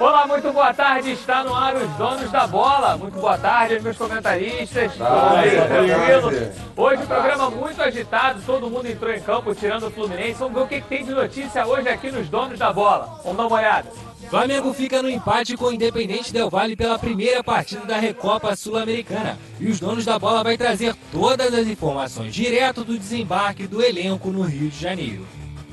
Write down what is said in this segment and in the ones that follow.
Olá, muito boa tarde. Está no ar os donos da bola. Muito boa tarde, meus comentaristas. tranquilo? Hoje o programa muito agitado. Todo mundo entrou em campo tirando o Fluminense. Vamos ver o que tem de notícia hoje aqui nos donos da bola. Vamos dar uma olhada. Flamengo fica no empate com o Independente Del Valle pela primeira partida da Recopa Sul-Americana. E os donos da bola vai trazer todas as informações direto do desembarque do elenco no Rio de Janeiro.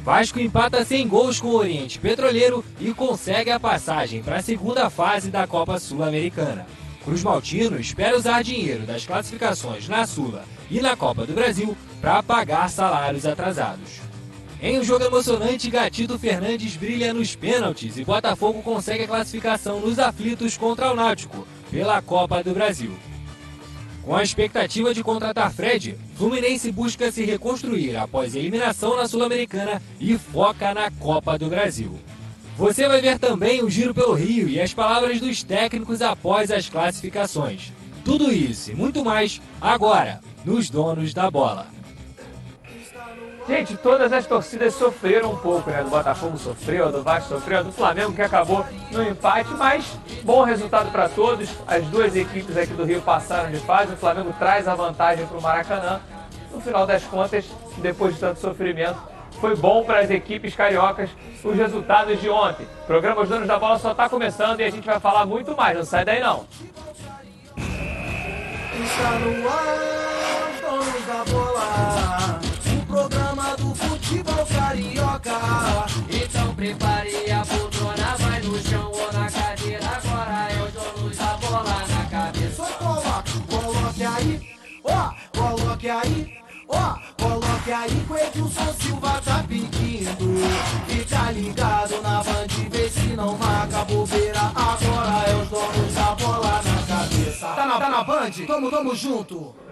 Vasco empata sem gols com o Oriente Petroleiro e consegue a passagem para a segunda fase da Copa Sul-Americana. Cruz Maltino espera usar dinheiro das classificações na Sula e na Copa do Brasil para pagar salários atrasados. Em um jogo emocionante, Gatito Fernandes brilha nos pênaltis e Botafogo consegue a classificação nos aflitos contra o Náutico pela Copa do Brasil. Com a expectativa de contratar Fred, Fluminense busca se reconstruir após a eliminação na Sul-Americana e foca na Copa do Brasil. Você vai ver também o giro pelo Rio e as palavras dos técnicos após as classificações. Tudo isso e muito mais agora nos Donos da Bola. Gente, todas as torcidas sofreram um pouco, né? Do Botafogo sofreu, do Vasco sofreu, do Flamengo que acabou no empate, mas bom resultado para todos. As duas equipes aqui do Rio passaram de fase, o Flamengo traz a vantagem para o Maracanã. No final das contas, depois de tanto sofrimento, foi bom para as equipes cariocas os resultados de ontem. O programa Os Donos da Bola só está começando e a gente vai falar muito mais, não sai daí não. Está no ar, os donos da bola futebol carioca. Então prepare a poltrona, vai no chão ou na cadeira. Agora é o dono da bola na cabeça. Só coloque, coloque aí, ó, coloque aí. Ó, coloque aí o Edilson Silva tá pedindo. Fica ligado na band, vê se não marca bobeira. Agora é os donos da bola na cabeça. Tá na, tá na band? Tamo, tamo junto.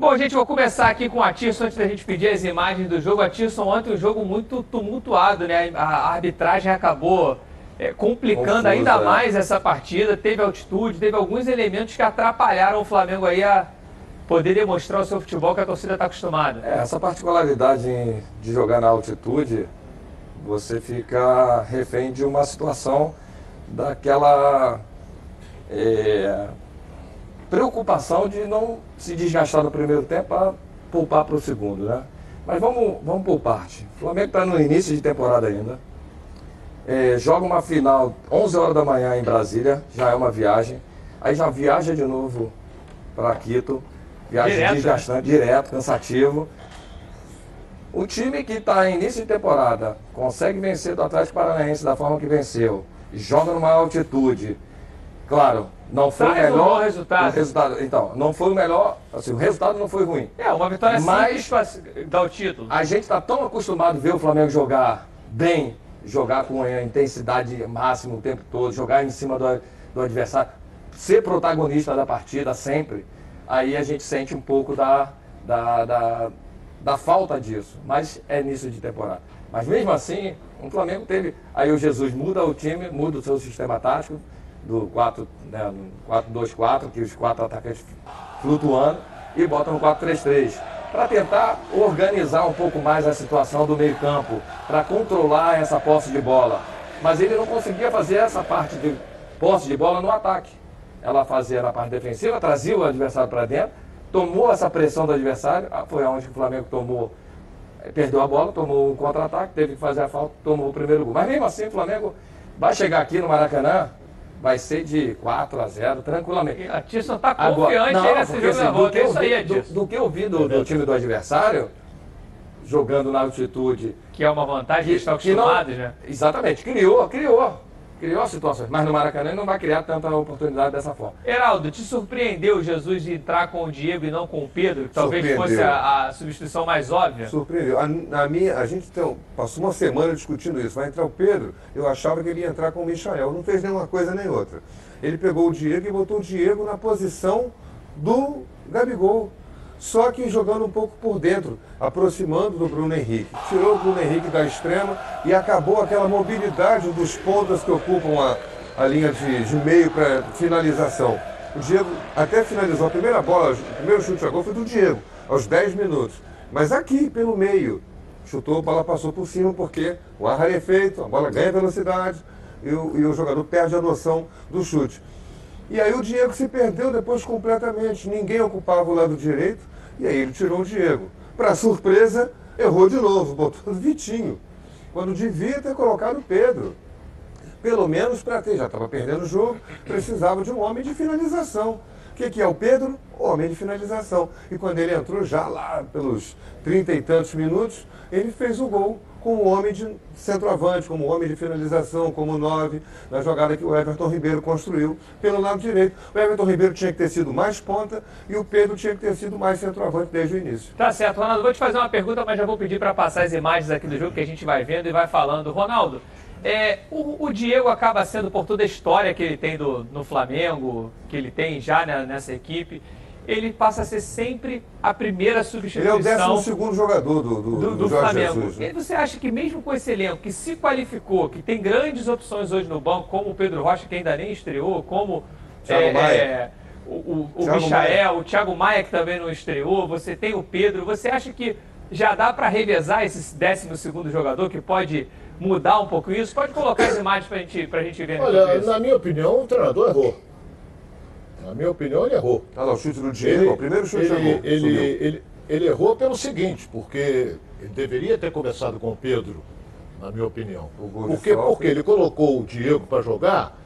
Bom, gente, vou começar aqui com o Atirson antes da gente pedir as imagens do jogo. Atirson, ontem um jogo muito tumultuado, né? A arbitragem acabou é, complicando ainda é. mais essa partida. Teve altitude, teve alguns elementos que atrapalharam o Flamengo aí a poder demonstrar o seu futebol que a torcida está acostumada. É, essa particularidade de jogar na altitude, você fica refém de uma situação daquela. É, preocupação de não se desgastar no primeiro tempo para poupar para o segundo, né? Mas vamos, vamos por parte. O Flamengo está no início de temporada ainda. É, joga uma final 11 horas da manhã em Brasília, já é uma viagem. Aí já viaja de novo para Quito. Viagem direto, né? desgastante, né? direto, cansativo. O time que está em início de temporada consegue vencer do Atlético Paranaense da forma que venceu, joga numa altitude. Claro, não foi Traz melhor. Resultado. O resultado. Então, não foi o melhor. Assim, o resultado não foi ruim. É, uma vitória mas simples dar o título. A gente está tão acostumado a ver o Flamengo jogar bem, jogar com a intensidade máxima o tempo todo, jogar em cima do, do adversário, ser protagonista da partida sempre. Aí a gente sente um pouco da, da, da, da falta disso. Mas é início de temporada. Mas mesmo assim, o Flamengo teve. Aí o Jesus muda o time, muda o seu sistema tático do 4, né, 4-2-4, que os quatro atacantes flutuando, e bota no 4-3-3, para tentar organizar um pouco mais a situação do meio campo, para controlar essa posse de bola. Mas ele não conseguia fazer essa parte de posse de bola no ataque. Ela fazia na parte defensiva, trazia o adversário para dentro, tomou essa pressão do adversário, ah, foi onde o Flamengo tomou, eh, perdeu a bola, tomou um contra-ataque, teve que fazer a falta, tomou o primeiro gol. Mas mesmo assim o Flamengo vai chegar aqui no Maracanã vai ser de 4 a 0 tranquilamente. A Tisson está confiante Agora, não, nesse jogo assim, do, que eu vi, do, do, que eu vi do, do, time do adversário, jogando na altitude. Que é uma vantagem que, estão acostumados, né? Exatamente, criou, criou criou situações, mas no Maracanã ele não vai criar tanta oportunidade dessa forma. Heraldo, te surpreendeu Jesus de entrar com o Diego e não com o Pedro? Que talvez fosse a, a, substituição mais óbvia? Surpreendeu. A, a, minha, a gente então, passou uma semana discutindo isso. Vai entrar o Pedro, eu achava que ele ia entrar com o Michael. Não fez nenhuma coisa nem outra. Ele pegou o Diego e botou o Diego na posição do Gabigol só que jogando um pouco por dentro, aproximando do Bruno Henrique. Tirou o Bruno Henrique da extrema e acabou aquela mobilidade dos pontas que ocupam a, a linha de, de meio para finalização. O Diego até finalizou a primeira bola, o primeiro chute a gol foi do Diego, aos 10 minutos. Mas aqui, pelo meio, chutou, a bola passou por cima porque o ar é feito, a bola ganha velocidade, e o, e o jogador perde a noção do chute. E aí o Diego se perdeu depois completamente. Ninguém ocupava o lado direito e aí ele tirou o Diego. Para surpresa, errou de novo, botou o Vitinho. Quando devia ter colocado o Pedro. Pelo menos para ter, já estava perdendo o jogo, precisava de um homem de finalização. O que, que é o Pedro? Homem de finalização. E quando ele entrou, já lá pelos trinta e tantos minutos, ele fez o gol como homem de centroavante, como homem de finalização, como nove, na jogada que o Everton Ribeiro construiu pelo lado direito. O Everton Ribeiro tinha que ter sido mais ponta e o Pedro tinha que ter sido mais centroavante desde o início. Tá certo, Ronaldo. Vou te fazer uma pergunta, mas já vou pedir para passar as imagens aqui do jogo que a gente vai vendo e vai falando. Ronaldo, é, o, o, Diego acaba sendo, por toda a história que ele tem do, no Flamengo, que ele tem já né, nessa equipe, ele passa a ser sempre a primeira substituição. Ele é o décimo segundo jogador do, do, do, do Flamengo. Jesus, né? E você acha que mesmo com esse elenco que se qualificou, que tem grandes opções hoje no banco, como o Pedro Rocha, que ainda nem estreou, como Thiago é, Maia. É, o, o, o Michael, Maia. o Thiago Maia, que também não estreou, você tem o Pedro, você acha que já dá para revezar esse décimo segundo jogador que pode mudar um pouco isso? Pode colocar as imagens para gente, a gente ver. Olha, na minha opinião, o treinador errou. Na minha opinião, ele errou. Tá lá, o chute do Diego, ele, o primeiro chute ele, errou, ele, ele, ele, errou pelo seguinte, porque ele deveria ter começado com o Pedro, na minha opinião. Porque, porque ele colocou o Diego para jogar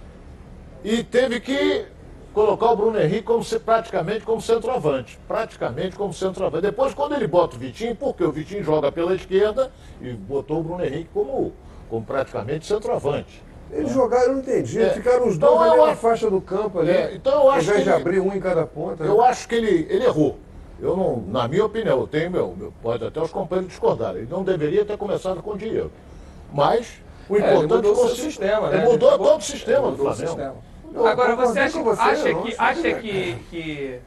e teve que colocar o Bruno Henrique como, praticamente como centroavante. Praticamente como centroavante. Depois, quando ele bota o Vitinho, porque o Vitinho joga pela esquerda e botou o Bruno Henrique como, como praticamente centroavante. Eles é. jogaram, eu não entendi. É. Ficaram os então, dois ali na faixa do campo ali. É. Então eu acho ao invés de abrir um em cada ponta. Eu né? acho que ele, ele errou. Eu não, na minha opinião, eu tenho meu, meu, pode até os companheiros discordarem. Ele não deveria ter começado com o Diego. Mas o importante é, ele mudou o sistema, né? Ele mudou todo o sistema do Flamengo. Agora você acha, você, acha que, acha que, que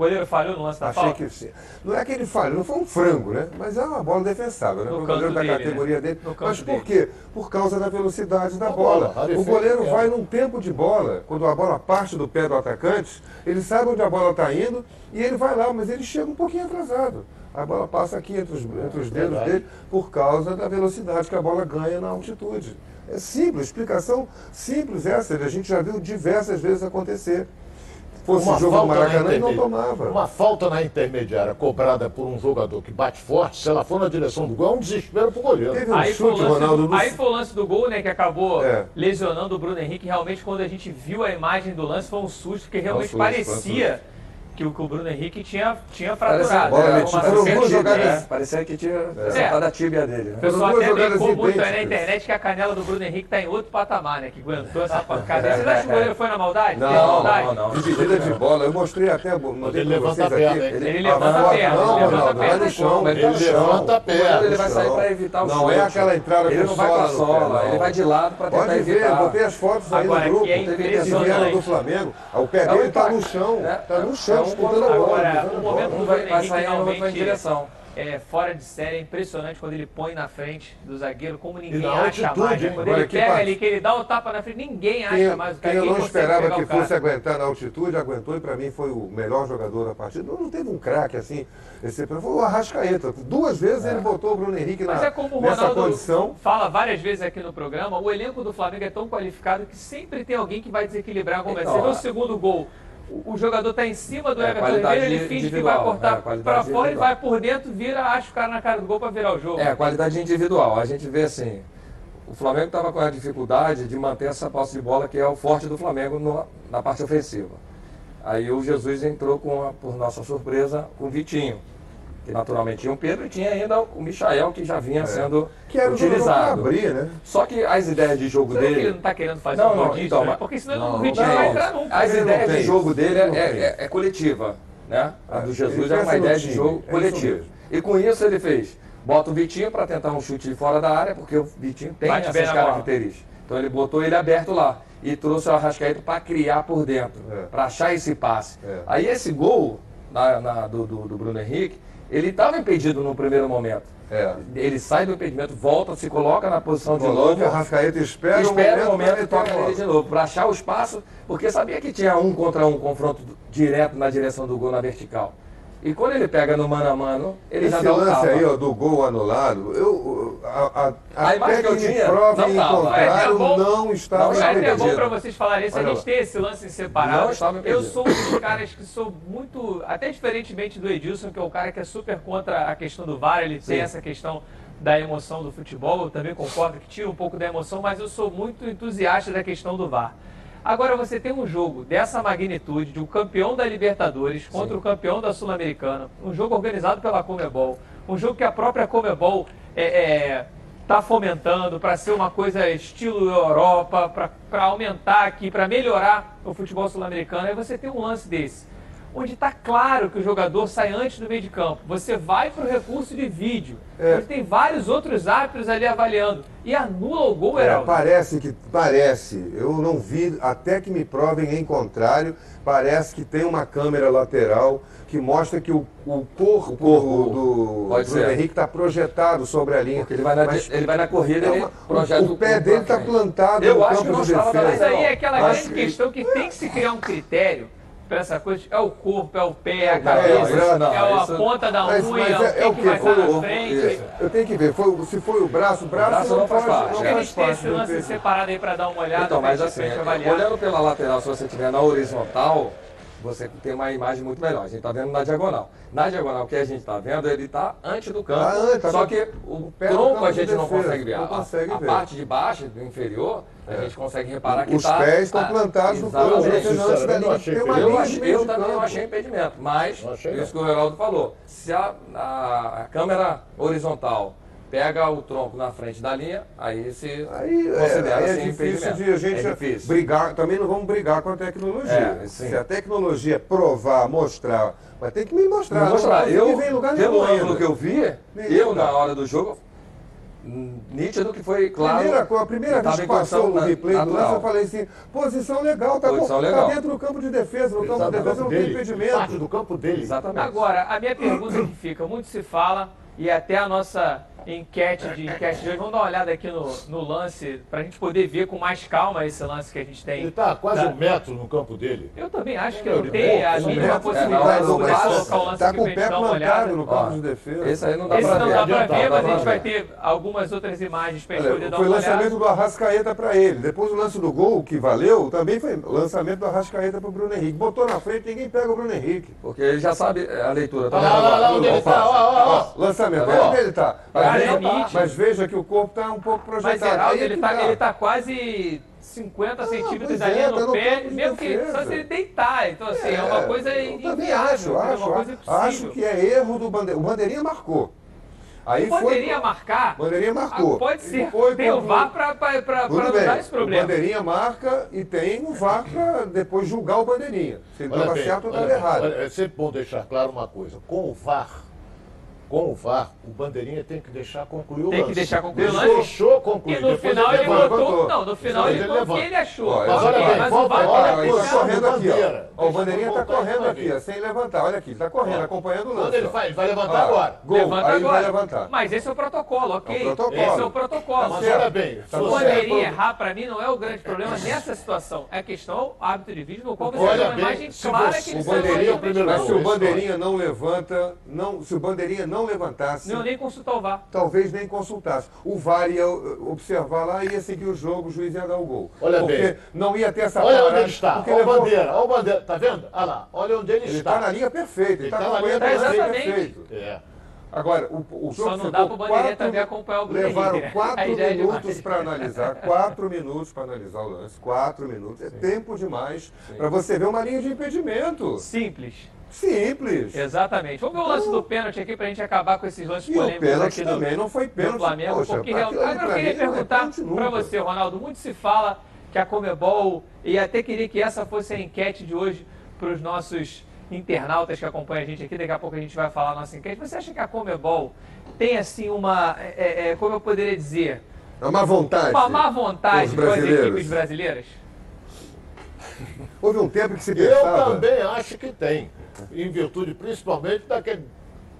o goleiro falhou no lance da Achei falta? que Não é que ele falhou, não foi um frango, né? Mas é uma bola defensável, né? No o goleiro da dele, categoria né? dele. Mas por quê? Por causa da velocidade da bola. bola. O goleiro vai num tempo de bola, quando a bola parte do pé do atacante, ele sabe onde a bola está indo e ele vai lá, mas ele chega um pouquinho atrasado. A bola passa aqui entre os, entre os dedos dele por causa da velocidade que a bola ganha na altitude. É simples, explicação simples essa, a gente já viu diversas vezes acontecer fosse uma jogo do Maracanã e não tomava. Uma falta na intermediária cobrada por um jogador que bate forte, se ela for na direção do gol, é um desespero pro goleiro. Teve um aí, chute, foi Ronaldo, do, aí foi o lance do gol, né, que acabou é. lesionando o Bruno Henrique. Realmente, quando a gente viu a imagem do lance, foi um susto, porque realmente parecia que o, que o Bruno Henrique tinha, tinha fraturado. Parecia, é, foram duas jogadas, né? parecia que tinha é. a tíbia dele. Né? O pessoal até brincou muito aí na internet que a canela do Bruno Henrique está em outro patamar, né? Que aguentou essa pancada. Vocês acham que o goleiro foi na maldade? Não, maldade? não, não. Dividida de bola, eu mostrei até, mandei ele levanta a perna, Ele, ele levanta a perna. Não, ele levanta a perna no chão. Ele levanta a perna. Ele vai sair para evitar o chute. Não é aquela entrada Ele não vai com a sola, ele vai de lado para tentar evitar. Pode ver, botei as fotos aí no grupo. Teve vieram do Flamengo. O pé dele está no chão. Está no chão, disputando a bola. Agora, o momento do vai, vai sair realmente em direção. É fora de série, é impressionante quando ele põe na frente do zagueiro, como ninguém acha altitude, mais. Né? Quando ele pega ali, que ele dá o tapa na frente, ninguém acha quem, mais. Quem eu não esperava que fosse aguentar na altitude, aguentou e para mim foi o melhor jogador da partida. Não, não teve um craque assim, esse, foi o Arrascaeta. Duas vezes é. ele botou o Bruno Henrique na, Mas é como o nessa condição. fala várias vezes aqui no programa, o elenco do Flamengo é tão qualificado que sempre tem alguém que vai desequilibrar alguma então, Você vê o segundo gol o jogador está em cima do é, Everton Ribeiro, ele finge que vai cortar é, para fora e vai por dentro, vira, acha o cara na cara do gol para virar o jogo. É, a qualidade individual. A gente vê assim, o Flamengo estava com a dificuldade de manter essa posse de bola que é o forte do Flamengo no, na parte ofensiva. Aí o Jesus entrou com, a, por nossa surpresa, com o Vitinho naturalmente tinha o Pedro e tinha ainda o Michael, que já vinha é. sendo que era utilizado. Abrir, né? Só que as ideias de jogo Será dele. Que ele não está querendo fazer não, um rodízio, então, né? Porque senão não, o Vitinho não, vai entrar nunca. As ideias de jogo dele é, é, é, coletiva. Né? A do Jesus é uma ideia de jogo é coletiva. E com isso ele fez. Bota o Vitinho para tentar um chute de fora da área, porque o Vitinho tem Bate essas características. Então ele botou ele aberto lá e trouxe o Arrascaeta para criar por dentro, é. para achar esse passe. É. Aí esse gol na, na, do, do, do Bruno Henrique ele estava impedido no primeiro momento. É. Ele sai do impedimento, volta, se coloca na posição de novo. O Arrascaeta espera, espera o momento, momento e toca nele de novo, para achar o espaço, porque sabia que tinha um contra um confronto direto na direção do gol na vertical. E quando ele pega no mano a mano, ele Esse já dá um lance tapa. aí, ó, do gol anulado, eu, a, a, A imagem até que eu tinha, provem não tava. É, é bom- não estava não é impedido. bom impedido. pra vocês falarem isso, a gente tem esse lance separado. Não estava Eu impedido. sou um dos caras que sou muito, até diferentemente do Edilson, que é o cara que é super contra a questão do VAR, ele tem Sim. essa questão da emoção do futebol, eu também concordo que tira um pouco da emoção, mas eu sou muito entusiasta da questão do VAR. Agora você tem um jogo dessa magnitude, de um campeão da Libertadores contra o campeão da Sul-Americana, um jogo organizado pela Comebol, um jogo que a própria Comebol é, é, está fomentando para ser uma coisa estilo Europa, para aumentar aqui, para melhorar o futebol sul-americano. Aí você tem um lance desse, onde está claro que o jogador sai antes do meio de campo. Você vai para o recurso de vídeo, É. onde tem vários outros árbitros ali avaliando e anula o gol, É, Heraldo. parece que parece, eu não vi, até que me provem em contrário, parece que tem uma câmera lateral que mostra que o, o corpo, O corpo, do Bruno ser. Henrique está projetado sobre a linha. Porque ele vai na, Mas ele vai na corrida, é ele uma- projeta o, o pé dele está plantado Eu no acho campo que não de defesa. Mas aí é aquela Acho grande que- questão que tem que se criar um critério para essa coisa. É o corpo, é o pé, é a Não, cabeça, isso não, é a isso- ponta da Mas- unha, mas o é- que, é o que quê? vai estar na o- frente. isso. Eu tenho que ver, foi, se foi o braço, o braço, braço não faz parte, Acho é. que a faz gente tem parte esse lance separado aí para dar uma olhada, Então, mas assim, olhando pela lateral, se você estiver na horizontal, você tem uma imagem muito melhor. A gente está vendo na diagonal. Na diagonal, o que a gente está vendo, ele está antes do campo. Tá antes, tá só que o tronco a gente não consegue ver. não A- consegue a, ver. parte de baixo, do inferior, a gente consegue reparar que Os tá, pés estão ah, plantados no antes da linha. eu Tem uma Eu, achei- eu também não achei impedimento, mas Não achei, isso que o Heraldo falou, se a, a- a câmera horizontal pega o tronco na frente da linha, aí se Aí é, considera aí é assim difícil impedimento. de a gente é difícil. brigar, também não vamos brigar com a tecnologia. É, sim. Se a tecnologia provar, mostrar, mas tem que me mostrar. Não mostrar. não Eu, vem em lugar pelo nenhum ângulo que eu vi, Nem eu na hora do jogo, nítido que foi claro. Primeira, a primeira vez que passou o replay do natural. lance, eu falei assim, posição legal, tá, Posição bom, legal. tá dentro do campo de defesa, no campo de Exatamente. defesa não tem dele, parte impedimento. do campo dele. Exatamente. Agora, a minha pergunta que fica, muito se fala, e até a nossa enquete de enquete de hoje, vamos dar uma olhada aqui no, no lance, para a gente poder ver com mais calma esse lance que a gente tem. Ele está quase Tá. um metro no campo dele. Eu também acho que Ele não tem a é mínima metro, possibilidade é, de colocar o lance Tá aqui com o pé gente dar uma olhada. plantado no campo de defesa. Esse aí não dá não ver. dá ver, mas a gente vai ter algumas outras imagens pra gente poder Olha, dar foi uma olhada. lançamento do Arrascaeta para ele. Depois o lance do gol, que valeu, também foi lançamento do Arrascaeta para o Bruno Henrique. Botou na frente, ninguém pega o Bruno Henrique. Porque ele já sabe a leitura. Tá Olha lá, vendo olha lá agora? onde ele está, ó, Tá onde ele. Cara, Mas, é mas veja que o corpo está um pouco Mas projetado. Geraldo, Aí ele que tá, ele tá quase 50 pois centímetros da é, tá no no pé, campo de mesmo que defesa. só se ele deitar. Então, assim, é, uma coisa eu também inviável, acho, é acho, uma coisa acho, que é erro do Bandeirinha. O Bandeirinha marcou. Aí O Bandeirinha foi, marcar, Bandeirinha marcou. ah, pode ser, foi tem o VAR pra, pra, pra, Tudo pra bem. dar esse O problema. Bandeirinha marca e tem o VAR para depois julgar o Bandeirinha. Se ele estava certo ou estava errado. olha, é sempre bom deixar claro uma coisa. Com o VAR, com o VAR, o bandeirinha tem que deixar concluir o Tem que lance. deixar concluir o lance. Deixou concluir. E no Depois final ele botou. Não, no final Depois ele ele botou o que levanta. ele achou. Ó, Mas olha bem, mas o volta, VAR olha tá ele tá posição do correndo aqui, ó. O Bandeirinha está correndo aqui, ó, sem levantar. Olha aqui, ele está correndo, acompanhando o lance. Quando ele vai, ele vai levantar agora. Gol, Levanta aí ele vai agora. levantar. Mas esse é o protocolo, ok? É o protocolo. Esse é o protocolo. Mas olha bem, se Tá O bandeirinha errar, pra mim, não é o grande problema nessa situação. É questão árbitro de vídeo, no qual você Olha tem uma bem, imagem se clara que ele gol. se o Bandeirinha não levanta, não, se o Bandeirinha não levantasse, Não, nem consultar o VAR. talvez nem consultasse. O VAR ia uh, observar lá e ia seguir o jogo, o juiz ia dar o gol. Olha porque bem. não ia ter essa Olha onde parada, ele está. porque Olha o levou- bandeira, olha o bandeira. Tá vendo? Olha lá, olha onde ele, Ele está. está na linha perfeita, ele Ele está tá na acompanhando linha o lance perfeita. perfeito. É. Agora, o, o jogo Só não dá pro Bandeirinha quatro- também acompanhar o Bruno Levaram Henrique, né? quatro é minutos demais. para analisar, quatro minutos para analisar o lance, quatro minutos. É tempo demais para você ver uma linha de impedimento. Simples. Simples. Exatamente. Vamos ver o lance do pênalti aqui pra gente acabar com esses lances E o polêmicos pênalti aqui do, também não foi pênalti. Flamengo. Poxa, porque real- Agora eu queria mim não é perguntar nunca. pra você, Ronaldo. Muito se fala que a Comebol, e até queria que essa fosse a enquete de hoje para os nossos internautas que acompanham a gente aqui, daqui a pouco a gente vai falar a nossa enquete. Você acha que a Comebol tem assim uma, é, é, como eu poderia dizer, É uma vontade. uma má vontade com as equipes brasileiras? Houve um tempo que se Eu pensava. também acho que tem. Em virtude principalmente daquele.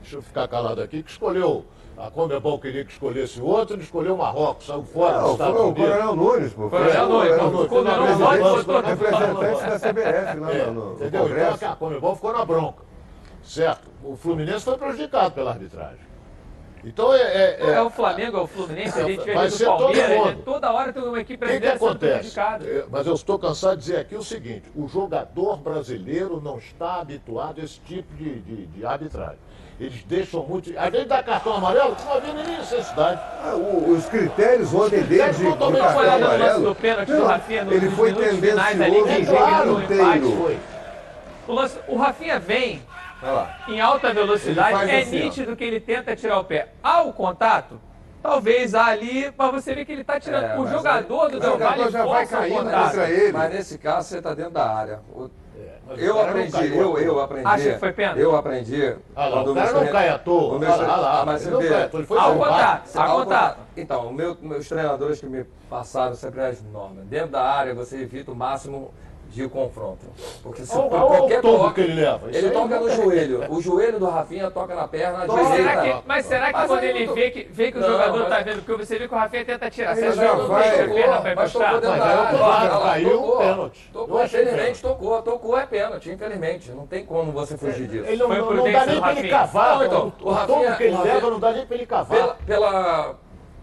Deixa eu ficar calado aqui, que escolheu. A Comebol queria que escolhesse o outro, ele escolheu o Marrocos, saiu fora dos Não, Estados foi o Unidos. Coronel Nunes, pô. Coronel o- Nunes, o- o Coronel o Nunes representante- da CBF lá É, no, no entendeu? Então Congresso. a Comebol ficou na bronca. certo? O Fluminense foi prejudicado pela arbitragem. Então é. É, é, é o Flamengo, é o Fluminense, a gente vai vê ser Palmeiras, todo né? toda hora tem uma equipe O que, que brasileira acontece? É, Mas eu estou cansado de dizer aqui o seguinte: o jogador brasileiro não está habituado a esse tipo de, de, de arbitragem. Eles deixam muito. Às vezes dá cartão amarelo, não havia nem necessidade. Ah, o- os critérios ontem dele de, de cartão Foi lá no lance amarelo. do pênalti do Rafinha nos ele foi minutos finais ali, tendencioso É claro, empate inteiro. foi. O, lance- o Rafinha vem. Em alta velocidade, faz é assim, ó. nítido que ele tenta tirar o pé. Há o contato, talvez há ali, mas você vê que ele está tirando. É, o jogador aí- do Del Valle já vai caindo contra ele. Mas nesse caso você está dentro da área. O- o Eu aprendi, caiu eu, eu aprendi. Acha que foi pênalti? Eu aprendi. Ah lá, o cara não cai à toa. o meus Ah lá, lá, Ah, mas ele ele foi Ao contato, ao Ao contato. Então, meu- meus treinadores que me passaram sempre as normas. Dentro da área você evita o máximo de confronto. Porque se Olha por olha o qualquer tombo toque, que ele leva. Isso ele aí toca não no tem- joelho. O joelho do Rafinha toca na perna Mas será direita. que, mas será que Mas quando ele tô- vê que, vê que o Não, jogador mas- tá vendo, porque você viu que o Rafinha tenta tirar, você já não vai, deixa a perna pra mas tocou encostar? dentro Mas área. lá, caiu tocou. pênalti. Tocou, Eu achei infelizmente tocou. Tocou é pênalti, infelizmente. Não tem como você fugir disso. Ele não, Foi não, não dá nem pra ele cavar. Não, então, o, o Rafinha- que ele leva não dá nem pra ele cavar. Pela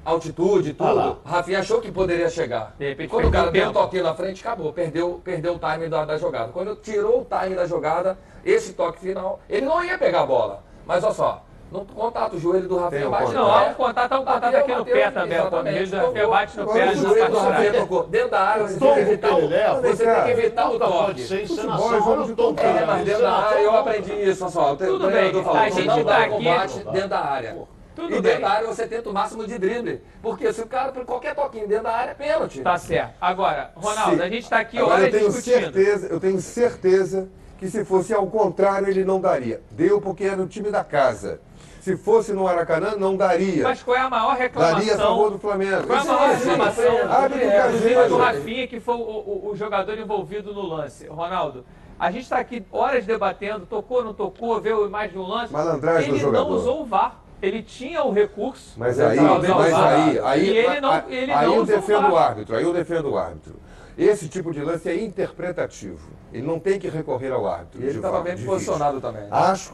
altitude Ah lá. tudo, Rafinha achou que poderia chegar. De repente Quando o cara deu um toquinho na frente, acabou. Perdeu, perdeu o time da, da jogada. Quando tirou o time da jogada, esse toque final, ele não ia pegar a bola. Mas olha só, no contato, o joelho do Rafinha bate Não, há pé. um contato, há um contato Bateu, aqui no pé também. O exatamente, joelho do Rafinha bate no pé, o joelho tá do Rafinha tocou. Dentro da área, você tem que evitar o, leva, você tem que evitar o toque. é É, mas dentro da área eu aprendi isso, pessoal. O Tudo treinador bem, falou, a gente não tá dá aqui- combate dentro da área. Tudo e dentro da área você tenta o máximo de drible. Porque se o cara, por qualquer toquinho dentro da área, é pênalti. Tá certo. Agora, Ronaldo, Se- a gente tá aqui Agora, horas eu tenho discutindo. certeza, eu tenho certeza que se fosse ao contrário ele não daria. Deu porque era o time da casa. Se fosse no Aracanã, não daria. Mas qual é a maior Daria a favor reclamação? do Flamengo. Qual é a maior existe. reclamação Abre do do Rafinha, que foi o, o- o jogador envolvido no lance? Ronaldo, a gente está aqui horas debatendo, tocou, não tocou, vê a imagem do lance. Malandragem do Ele não jogador. usou o VAR. Ele tinha o recurso. Mas Ele aí, mas aí, aí, E ele não- ele aí não eu defendo o árbitro, aí eu defendo o árbitro. Esse tipo de lance é interpretativo. Ele não tem que recorrer ao árbitro. E ele estava bem de posicionado também. né? Acho,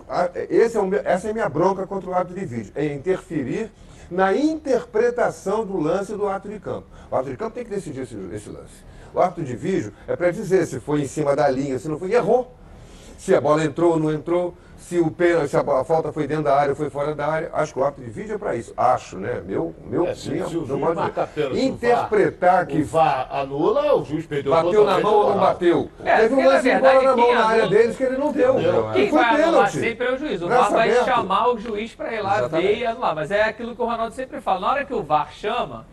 esse é o essa é a minha bronca contra o árbitro de vídeo. É interferir na interpretação do lance do árbitro de campo. O árbitro de campo tem que decidir esse, esse lance. O árbitro de vídeo é para dizer se foi em cima da linha, se não foi. E errou. Se a bola entrou ou não entrou, se o pênalti, se a, falta foi dentro da área ou foi fora da área. Acho que o árbitro de vídeo é para isso. Acho, né? Meu, meu, É, se, minha- se o juiz marca pênalti, se o Interpretar VAR, que o VAR anula, o juiz perdeu bateu na mão ou não bateu. É, Teve um lance bola na mão na área anula- deles que ele não deu. Entendeu? Quem Foi vai anular pênalti. sempre é o juiz. O VAR vai aberto. chamar o juiz para ir lá Exatamente. ver e anular. Mas é aquilo que o Ronaldo sempre fala. Na hora que o VAR chama,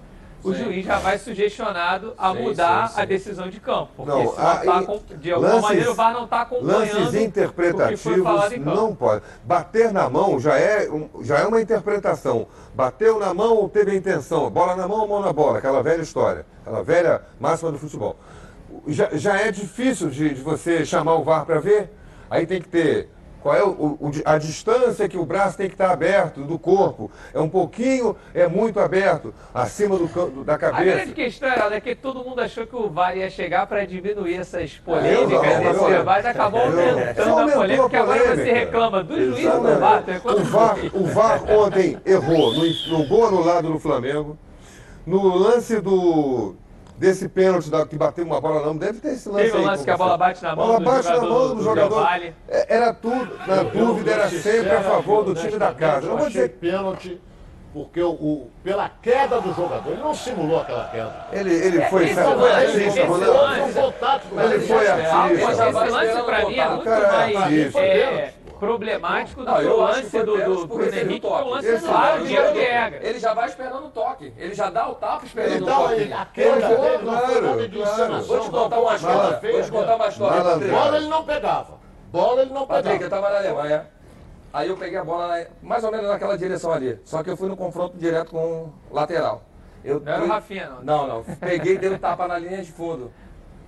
o Sim. juiz já vai sugestionado a Sim, mudar sim, sim. a decisão de campo. Porque Não, se não a- tá com- de alguma lances- maneira o VAR não está acompanhando Lances o que foi interpretativos falado em campo. não pode. Bater na mão já é, um- já é uma interpretação. Bateu na mão ou teve a intenção? Bola na mão ou mão na bola? Aquela velha história. Aquela velha máxima do futebol. Já, já é difícil de, de você chamar o VAR para ver. Aí tem que ter. Qual é o, o- a distância que o braço tem que estar aberto do corpo? É um pouquinho, é muito aberto, acima do, do- da A grande cabeça. questão era é que todo mundo achou que o VAR ia chegar para diminuir essas Eu polêmicas, esses debates, acabou aumentando a polêmica, porque agora você reclama do juiz do. VAR. O VAR, o VAR ontem errou no, no gol anulado no Flamengo. No lance do desse pênalti da- que bateu uma bola não deve ter esse lance Teve um aí, lance que a bola bate na mão bola do bate na jogador mão do do jogador. Del Valle. É, Era tudo, na dúvida, era sempre a favor do time da casa. Não Eu vou dizer pênalti porque o, o- pela queda do jogador, ele não simulou aquela queda. ele, ele foi esse sabe, lance, artista, esse lance- Foi um contato com Ele foi artista. Esse, lance pra mim é muito Cara, mais é, problemático do Não, o lance do, do porque Bruno Henrique, que um é um toque. lance Esse claro lance- de Diego. Ele já vai esperando o toque. Ele já dá o tapa esperando o toque. ele, a queda Claro, claro. Vou te contar uma história. Vou te contar uma história. Bola ele não pegava. Bola ele não Patrick, eu pegava. tava na Alemanha. Aí eu peguei a bola mais ou menos naquela direção ali. Só que eu fui no confronto direto com o lateral. Eu Não era o fui- Rafinha, não. Não, não. Peguei e dei o tapa na linha de fundo.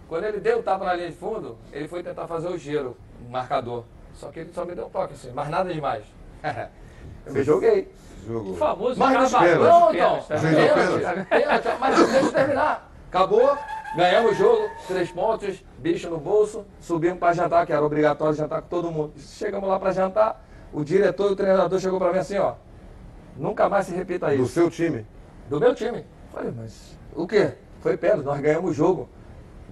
Quando ele deu o tapa na linha de fundo, ele foi tentar fazer o giro, o marcador. Só que ele só me deu um toque assim, mas nada demais. eu me joguei. Jogou. O famoso Mas Juiz vendo? deu pênalti. Pênalti, mas deixa eu terminar. Acabou, Ganhamos o jogo, três pontos, bicho no bolso, subimos para jantar, que era obrigatório jantar com todo mundo. Chegamos lá para jantar, o diretor e o treinador chegou para mim assim, ó, nunca mais se repita isso. Do seu time? Do meu time. Falei, mas o quê? Foi pênalti, nós ganhamos o jogo.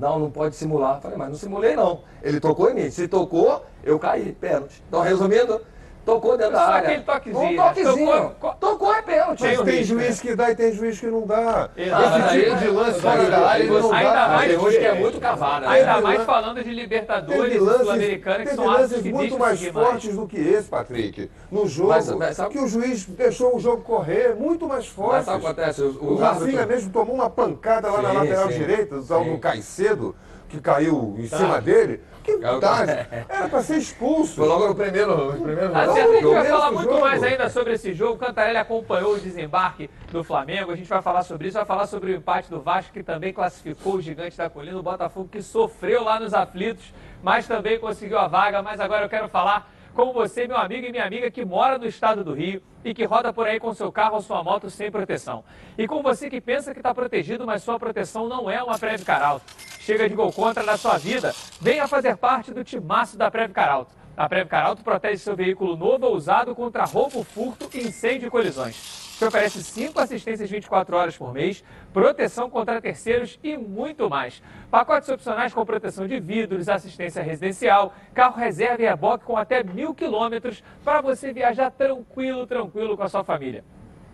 Não, não pode simular. Falei, mas não simulei não. Ele tocou em mim. Se tocou, eu caí, pênalti. Então, resumindo, tocou dentro da Só área. aquele toquezinho, Um né? toquezinho. Tocou- Tocou, é pênalti. Mas Tem o tem risco, juiz que dá e tem juiz que não dá. Exato. Esse Aí- tipo de lance fora da área ele não Ainda dá. mais hoje que é que- muito cavado. né? Ainda mais lan- falando de Libertadores e Sul-Americana, que teve são lances que muito mais fortes do que esse, Patrick. No jogo, Mas- mas sabe- que o juiz deixou o jogo correr, muito mais Mas forte. sabe o que acontece? O, O o Rafinha mesmo tomou uma pancada lá na lateral sim. direita, do Caicedo, que caiu em cima dele. Que tarde. Era pra ser expulso. Foi logo no primeiro, no primeiro jogo. certo, a gente vai falar muito jogo. mais ainda sobre esse jogo. O Cantarelli acompanhou o desembarque do Flamengo. A gente vai falar sobre isso, vai falar sobre o empate do Vasco, que também classificou o gigante da colina, o Botafogo, que sofreu lá nos aflitos, mas também conseguiu a vaga. Mas agora eu quero falar com você, meu amigo e minha amiga, que mora no estado do Rio e que roda por aí com seu carro ou sua moto sem proteção. E com você que pensa que está protegido, mas sua proteção não é uma Prev Caralto. Chega de gol contra na sua vida. Venha fazer parte do timaço da Prev Caralto. A Prev Caralto protege seu veículo novo ou usado contra roubo, furto, incêndio e colisões. Te oferece 5 assistências 24 horas por mês, proteção contra terceiros e muito mais. Pacotes opcionais com proteção de vidros, assistência residencial, carro reserva e reboque com até mil quilômetros para você viajar tranquilo, tranquilo com a sua família.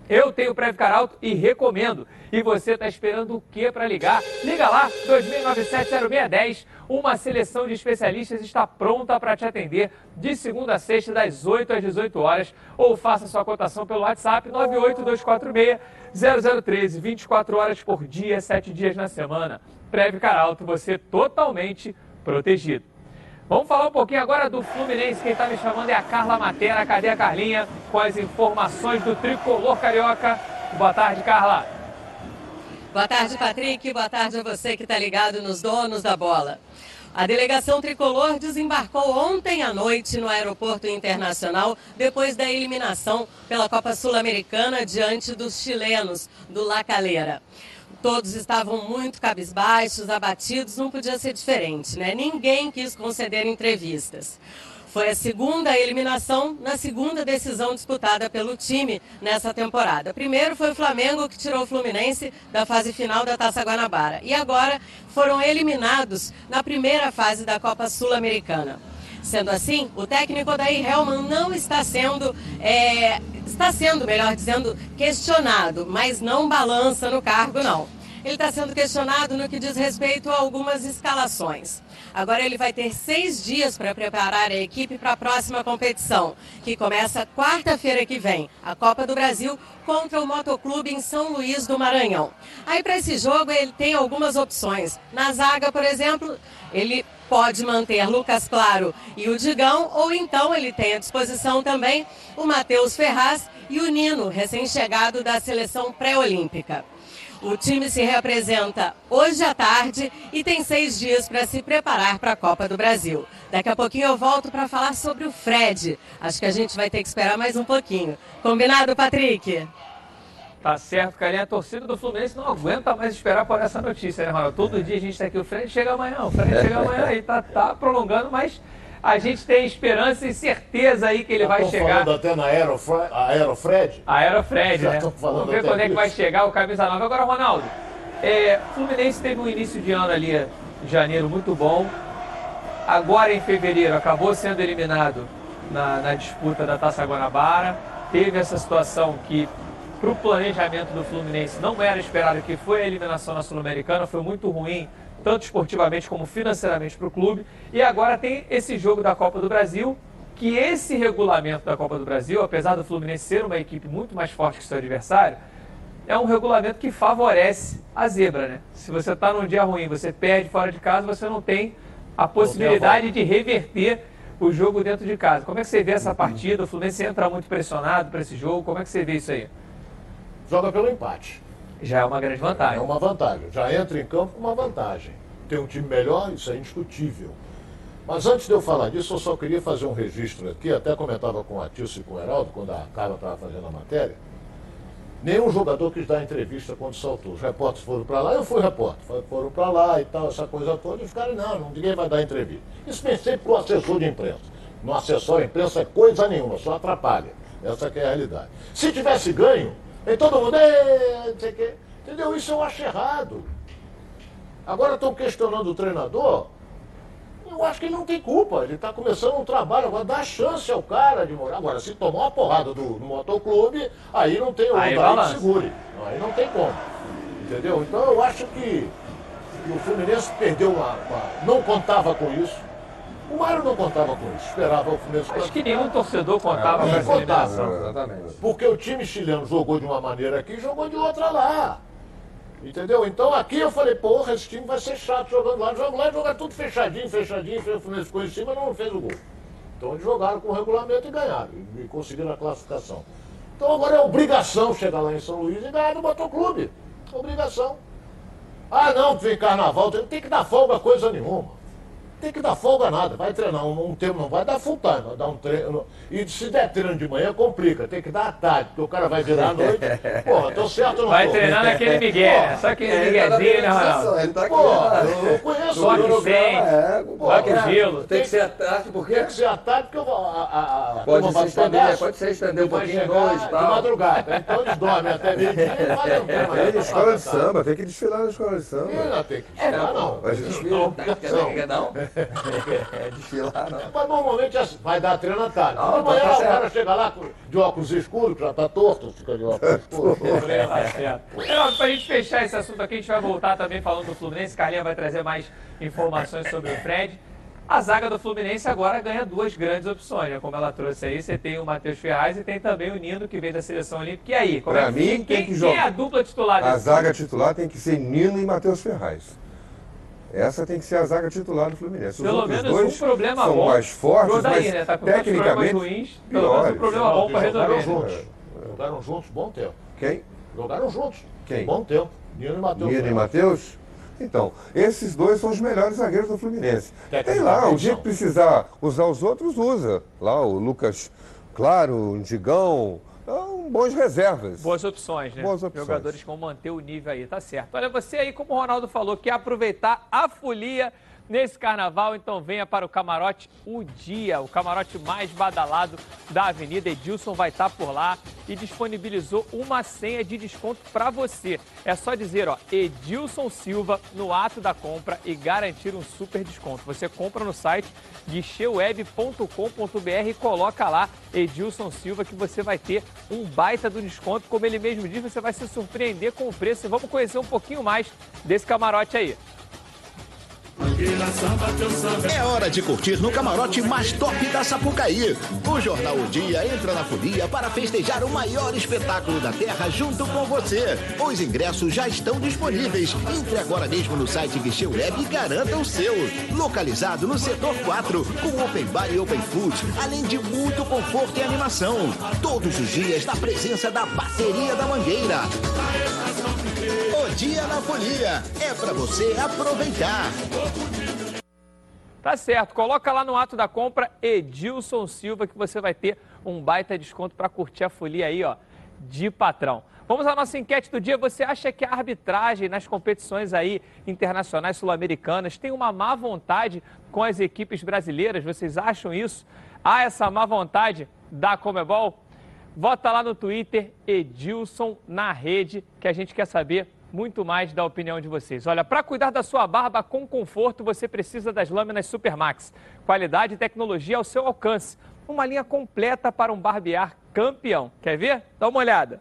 Eu tenho Previcar Alto e recomendo. E você está esperando o que para ligar? Liga lá, 2697-0610. Uma seleção de especialistas está pronta para te atender de segunda a sexta, das 8 às 18 horas. Ou faça sua cotação pelo WhatsApp 98246-0013. 24 horas por dia, 7 dias na semana. Previcar Alto, você totalmente protegido. Vamos falar um pouquinho agora do Fluminense. Quem está me chamando é a Carla Matera. Cadê a Carlinha? Com as informações do tricolor carioca. Boa tarde, Carla. Boa tarde, Patrick. Boa tarde a você que está ligado nos donos da bola. A delegação tricolor desembarcou ontem à noite no Aeroporto Internacional depois da eliminação pela Copa Sul-Americana diante dos chilenos do La Calera. Todos estavam muito cabisbaixos, abatidos, não podia ser diferente, né? Ninguém quis conceder entrevistas. Foi a segunda eliminação na segunda decisão disputada pelo time nessa temporada. Primeiro foi o Flamengo que tirou o Fluminense da fase final da Taça Guanabara. E agora foram eliminados na primeira fase da Copa Sul-Americana. Sendo assim, o técnico Odair Helman não está sendo, é, está sendo, melhor dizendo, questionado, mas não balança no cargo, não. Ele está sendo questionado no que diz respeito a algumas escalações. Agora ele vai ter seis dias para preparar a equipe para a próxima competição, que começa quarta-feira que vem, a Copa do Brasil contra o Motoclube em São Luís do Maranhão. Aí para esse jogo ele tem algumas opções. Na zaga, por exemplo, ele pode manter Lucas Claro e o Digão, ou então ele tem à disposição também o Matheus Ferraz e o Nino, recém-chegado da seleção pré-olímpica. O time se reapresenta hoje à tarde e tem seis dias para se preparar para a Copa do Brasil. Daqui a pouquinho eu volto para falar sobre o Fred. Acho que a gente vai ter que esperar mais um pouquinho. Combinado, Patrick? Tá certo, Carlinha. A torcida do Fluminense não aguenta mais esperar por essa notícia, né, Ronaldo? Todo dia a gente tá aqui, o Fred chega amanhã, o Fred chega amanhã e tá, tá prolongando, mas a gente tem esperança e certeza aí que ele vai Estão chegar. falando até na Aerofre- Aerofred. A era Fred, Já né? falando Vamos ver quando é que vai chegar o camisa 9. Agora, Ronaldo, é, Fluminense teve um início de ano ali, janeiro, muito bom. Agora, em fevereiro, acabou sendo eliminado na, na disputa da Taça Guanabara. Teve essa situação que, para o planejamento do Fluminense, não era esperado, que foi a eliminação na Sul-Americana. Foi muito ruim, tanto esportivamente como financeiramente para o clube. E agora tem esse jogo da Copa do Brasil, que esse regulamento da Copa do Brasil, apesar do Fluminense ser uma equipe muito mais forte que seu adversário, é um regulamento que favorece a zebra, né? Se você está num dia ruim, você perde fora de casa, você não tem a possibilidade de reverter o jogo dentro de casa. Como é que você vê essa partida? O Fluminense entra muito pressionado para esse jogo. Como é que você vê isso aí? Joga pelo empate. Já é uma grande É vantagem. uma vantagem. Já entra em campo com uma vantagem. Tem um time melhor, isso é indiscutível. Mas antes de eu falar disso, eu só queria fazer um registro aqui, até comentava com a Tilce e com o Heraldo, quando a Carla estava fazendo a matéria. Nenhum jogador quis dar entrevista quando saltou. Os repórteres foram para lá, eu fui repórter. Foram para lá e tal, essa coisa toda, e ficaram, não, não, ninguém vai dar entrevista. Isso pensei para o assessor de imprensa. No assessor de imprensa é coisa nenhuma, só atrapalha. Essa é a realidade. Se tivesse ganho, em todo mundo, não sei o quê. Entendeu? Isso eu acho errado. Agora estão questionando o treinador. Eu acho que ele não tem culpa. Ele está começando um trabalho. Agora dá chance ao cara de morar. Agora, se tomar uma porrada do, do motoclube, aí não tem o Aí aí segure. Aí não tem como. Entendeu? Então eu acho que, que o Fluminense perdeu uma, uma- Não contava com isso. O Mário não contava com isso. Esperava o Fluminense Acho que nenhum torcedor contava com Nem essa contava. eliminação. Exatamente. Porque o time chileno jogou de uma maneira aqui e jogou de outra lá. Entendeu? Então aqui eu falei, porra, esse time vai ser chato jogando lá. Joga lá e joga tudo fechadinho, fechadinho. O Fluminense ficou em cima não fez o gol. Então eles jogaram com o regulamento e ganharam. E conseguiram a classificação. Então agora é obrigação chegar lá em São Luís e ganhar do Motoclube. Obrigação. Ah não, vem carnaval, tem, tem que dar folga coisa nenhuma. Tem que dar folga nada, vai treinar um, um tempo, não vai dar full time, vai dar um treino. E se der treino de manhã, complica, tem que dar à tarde, porque o cara vai virar à noite. Porra, tô certo ou não Vai tô? treinar naquele Miguel? Só aquele Ele tá na Miguezinho, né, Ronaldo? Ele tá aqui. Pô, né? eu conheço Só o que vem. É, qualquer- o gelo. Tem que ser à tarde, porque Tem que ser à tarde, porque eu vou. A, a, a, Pode turma se vai estender, pegar, pode se estender um vai pouquinho chegar hoje de tal. madrugada. Então eles dormem até meio-dia e um tema. Tem escola de samba, tem que desfilar na escola de samba. Não, tem que desfilar, não. Mas desfila. Não? É desfilar, não. Mas normalmente assim, vai dar treino à tarde. Não, Amanhã tá o certo. cara chega lá com- de óculos escuros, já tá torto, fica de óculos escuros. Tá certo. Então, pra gente fechar esse assunto aqui, a gente vai voltar também falando do Fluminense. Carlinha vai trazer mais informações sobre o Fred. A zaga do Fluminense agora ganha duas grandes opções, né? Como ela trouxe aí, você tem o Matheus Ferraz e tem também o Nino, que vem da seleção olímpica. E aí, como Pra é que mim, quem, tem que quem é a dupla titular A zaga titular tem que ser Nino e Matheus Ferraz. Essa tem que ser a zaga titular do Fluminense. Os Pelo menos dois um problema são bom. mais fortes, Daí, mas né? Tá tecnicamente ruins, pelo menos um piores. problema bom Jogaram resolver. né? juntos. Jogaram juntos bom tempo. Quem? Jogaram juntos. Quem? Bom tempo. Nino e Matheus. Nino e Matheus? Então, esses dois são os melhores zagueiros do Fluminense. Tem lá, o dia que precisar usar os outros, usa. Lá o Lucas Claro, o Digão, bons reservas. Boas opções, né? Boas opções. Jogadores que vão manter o nível aí, tá certo. Olha, você aí, como o Ronaldo falou, quer aproveitar a folia nesse carnaval, então venha para o camarote O Dia, o camarote mais badalado da Avenida. Edilson vai estar por lá e disponibilizou uma senha de desconto para você. É só dizer, ó, Edilson Silva no ato da compra e garantir um super desconto. Você compra no site guicheweb.com.br e coloca lá Edilson Silva que você vai ter um baita do desconto. Como ele mesmo diz, você vai se surpreender com o preço e vamos conhecer um pouquinho mais desse camarote aí. É hora de curtir no camarote mais top da Sapucaí. O Jornal O Dia entra na folia para festejar o maior espetáculo da Terra junto com você. Os ingressos já estão disponíveis. Entre agora mesmo no site Guichê Web e garanta o seu. Localizado no setor 4, com open bar e open food, além de muito conforto e animação. Todos os dias na presença da bateria da Mangueira. O Dia na Folia é para você aproveitar. Tá certo, coloca lá no ato da compra Edilson Silva que você vai ter um baita desconto para curtir a folia aí, ó, de patrão. Vamos à nossa enquete do dia. Você acha que a arbitragem nas competições aí internacionais sul-americanas tem uma má vontade com as equipes brasileiras? Vocês acham isso? Há essa má vontade da Comebol? Vota lá no Twitter Edilson na rede, que a gente quer saber muito mais da opinião de vocês. Olha, para cuidar da sua barba com conforto, você precisa das lâminas Supermax. Qualidade e tecnologia ao seu alcance. Uma linha completa para um barbear campeão. Quer ver? Dá uma olhada.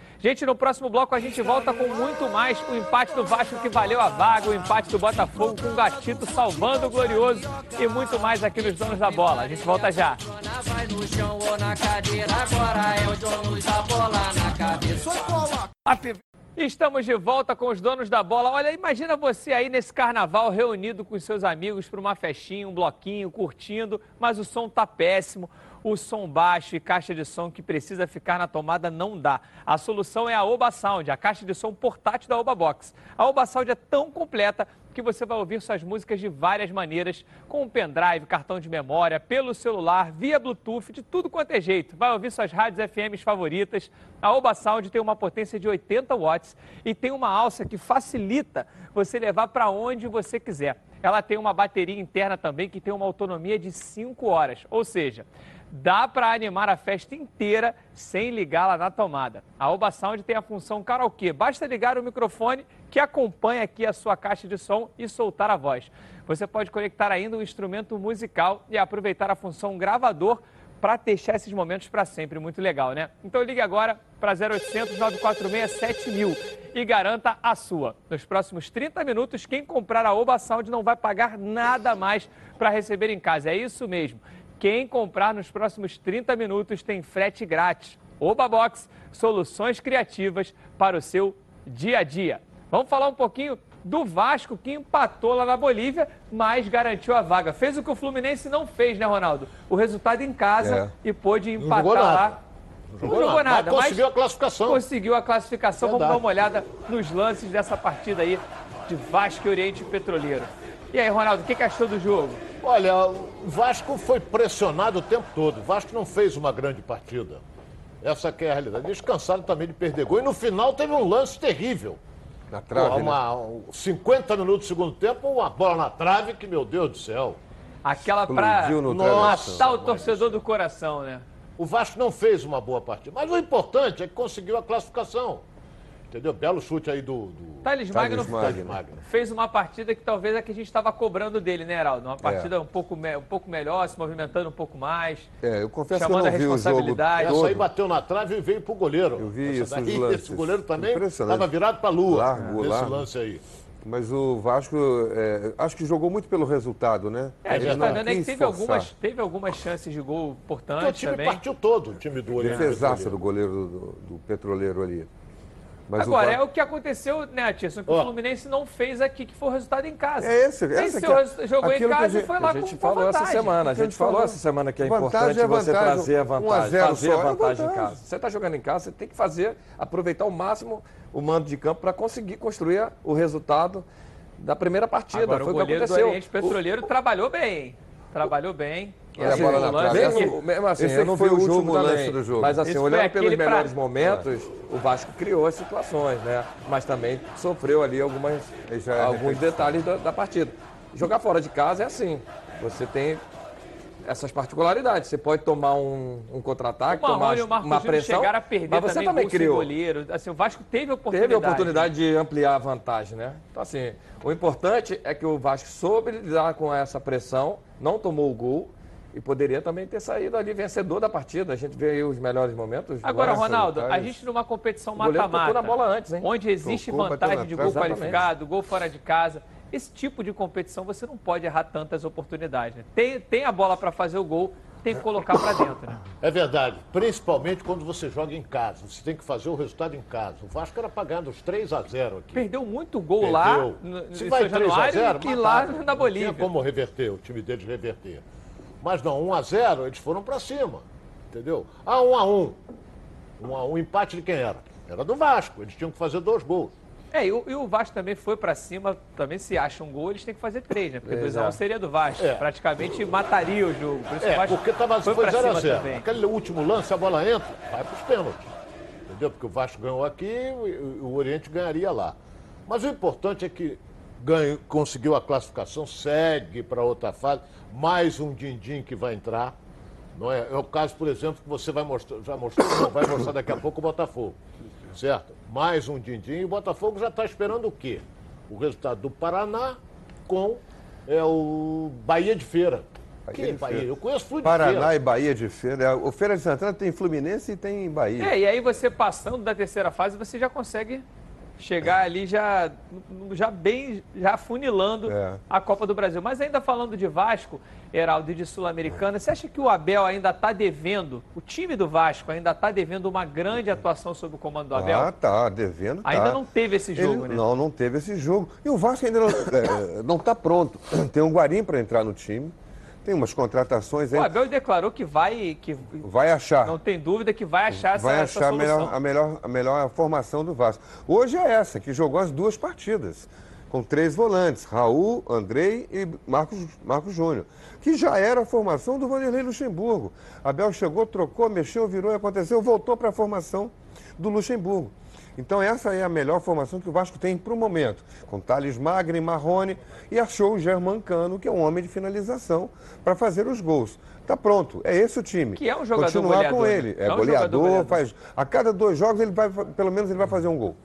Gente, no próximo bloco a gente volta com muito mais. O empate do Vasco que valeu a vaga, o empate do Botafogo com o Gatito salvando o Glorioso e muito mais aqui nos Donos da Bola. A gente volta já. É. Estamos de volta com os donos da bola. Olha, imagina você aí nesse carnaval reunido com seus amigos para uma festinha, um bloquinho, curtindo, mas o som tá péssimo o som baixo e caixa de som que precisa ficar na tomada não dá. A solução é a Oba Sound, a caixa de som portátil da Oba Box. A Oba Sound é tão completa que você vai ouvir suas músicas de várias maneiras, com um pendrive, cartão de memória, pelo celular, via Bluetooth, de tudo quanto é jeito. Vai ouvir suas rádios FMs favoritas. A Oba Sound tem uma potência de 80 watts e tem uma alça que facilita você levar para onde você quiser. Ela tem uma bateria interna também que tem uma autonomia de 5 horas, ou seja, dá para animar a festa inteira sem ligá-la na tomada. A Oba Sound tem a função karaokê. Basta ligar o microfone que acompanha aqui a sua caixa de som e soltar a voz. Você pode conectar ainda um instrumento musical e aproveitar a função gravador para deixar esses momentos para sempre. Muito legal, né? Então ligue agora para 0800 946 7000 e garanta a sua. Nos próximos 30 minutos, quem comprar a Oba Sound não vai pagar nada mais para receber em casa. É isso mesmo. Quem comprar nos próximos 30 minutos tem frete grátis. Oba Box, soluções criativas para o seu dia a dia. Vamos falar um pouquinho do Vasco que empatou lá na Bolívia, mas garantiu a vaga. Fez o que o Fluminense não fez, né, Ronaldo? O resultado em casa é. e pôde empatar lá. Não jogou, não jogou nada, mas conseguiu a classificação. Conseguiu a classificação. Verdade. Vamos dar uma olhada nos lances dessa partida aí de Vasco e Oriente Petroleiro. E aí, Ronaldo, o que, que achou do jogo? Olha, o Vasco foi pressionado o tempo todo. O Vasco não fez uma grande partida. Essa é a realidade. Eles cansaram também de perder gol. E no final teve um lance terrível. Na trave, Pô, uma, né? 50 minutos do segundo tempo, uma bola na trave que, meu Deus do céu. Aquela pra matar o torcedor do coração, né? O Vasco não fez uma boa partida. Mas o importante é que conseguiu a classificação. Entendeu? Belo chute aí do. do... Thales Magno, Magno, fez uma partida que talvez é que a gente estava cobrando dele, né, Heraldo? Uma partida é. um, pouco me... um pouco melhor, se movimentando um pouco mais. É, eu confesso que eu não vi o jogo Essa aí bateu na trave e veio pro goleiro. Eu vi Essa isso daí, Esse goleiro também estava virado para a lua. Largo, nesse lance aí. Mas o Vasco, é, acho que jogou muito pelo resultado, né? É, a gente está vendo é que teve algumas, teve algumas chances de gol importantes o time também. partiu todo, o time do Oriente. Defesaça do goleiro do, do Petroleiro ali. Mas Agora, o... é o que aconteceu, né, Tirson, que oh. o Fluminense não fez aqui, que foi o resultado em casa. É esse, Venceu, é, jogou em casa gente, e foi lá com A gente falou essa semana, a gente falou essa semana que é importante é você trazer a vantagem, a fazer a vantagem, é vantagem em casa. Você está jogando em casa, você tem que fazer, aproveitar ao máximo o mando de campo para conseguir construir o resultado da primeira partida. Agora, foi o goleiro do Oriente Petroleiro o... trabalhou bem, trabalhou bem. Olha assim, a bola na trave. Mesmo, mesmo assim, esse eu não vi o, jogo lance do jogo. Mas assim, Esse olhando pelos melhores pra... momentos, o Vasco criou as situações, né? Mas também sofreu ali algumas, é alguns detalhes da, da, partida. Jogar fora de casa é assim. Você tem essas particularidades. Você pode tomar um, um contra-ataque, tomar uma pressão. chegaram a perder mas você também, criou. goleiro. Assim, o Vasco teve a oportunidade. Teve a oportunidade de ampliar a vantagem, né? Então, assim, o importante é que o Vasco soube lidar com essa pressão, não tomou o gol e poderia também ter saído ali vencedor da partida. A gente vê aí os melhores momentos. Agora, Ronaldo, a gente numa competição mata-mata, na bola antes, hein? onde existe tocou, vantagem de gol exatamente. qualificado, gol fora de casa. Esse tipo de competição você não pode errar tantas oportunidades. Né? Tem, tem a bola para fazer o gol, tem que colocar para dentro. Né? É verdade, principalmente quando você joga em casa. Você tem que fazer o resultado em casa. O Vasco era pagando os 3 a 0 aqui. Perdeu muito gol Perdeu. lá no, Se vai 3 a 0, e lá na Bolívia. Não tinha como reverter, o time deles reverter. Mas não, 1 a 0 eles foram para cima. Entendeu? Ah, 1 a 1 1 a 1 empate de quem era? Era do Vasco. Eles tinham que fazer dois gols. É, e o, e o Vasco também foi para cima, também se acha um gol, eles têm que fazer três, né? Porque 2x1 seria do Vasco. É. Praticamente mataria o jogo. Por isso é, o Vasco porque tava, foi 0x0. Aquele último lance, a bola entra, vai para os pênaltis. Entendeu? Porque o Vasco ganhou aqui e o, o Oriente ganharia lá. Mas o importante é que ganho, conseguiu a classificação, segue para outra fase, mais um din-din que vai entrar. Não é? é o caso, por exemplo, que você vai mostrar, já mostrou, não, vai mostrar daqui a pouco o Botafogo. Certo? Mais um din-din e o Botafogo já está esperando o quê? O resultado do Paraná com é, o Bahia de Feira. Bahia que Bahia? Eu conheço Fluminense. Paraná e Bahia de Feira. O Feira de Santana tem Fluminense e tem Bahia. É, e aí você passando da terceira fase, você já consegue chegar ali já, já bem, já funilando é. a Copa do Brasil. Mas ainda falando de Vasco, Heraldo, e de Sul-Americana, você acha que o Abel ainda está devendo, o time do Vasco ainda está devendo uma grande atuação sob o comando do Abel? Ah, tá, devendo. Tá. Ainda não teve esse jogo, Ele, né? Não, não teve esse jogo. E o Vasco ainda não está é, pronto. Tem um Guarim para entrar no time. Tem umas contratações aí. O Abel declarou que vai. Que vai achar. Não tem dúvida que vai achar essa Vai achar essa a, melhor, a, melhor, a melhor formação do Vasco. Hoje é essa, que jogou as duas partidas. Com três volantes, Raul, Andrei e Marcos, Marcos Júnior. Que já era a formação do Vanderlei Luxemburgo. Abel chegou, trocou, mexeu, virou e aconteceu, voltou para a formação do Luxemburgo. Então essa é a melhor formação que o Vasco tem para o momento, com Thales Magno e Marrone, e achou o Germancano, que é um homem de finalização, para fazer os gols. Está pronto, é esse o time. Que é um jogador Continuar goleador, com ele. É, é um goleador, goleador, faz. A cada dois jogos, ele vai, pelo menos ele vai fazer um gol.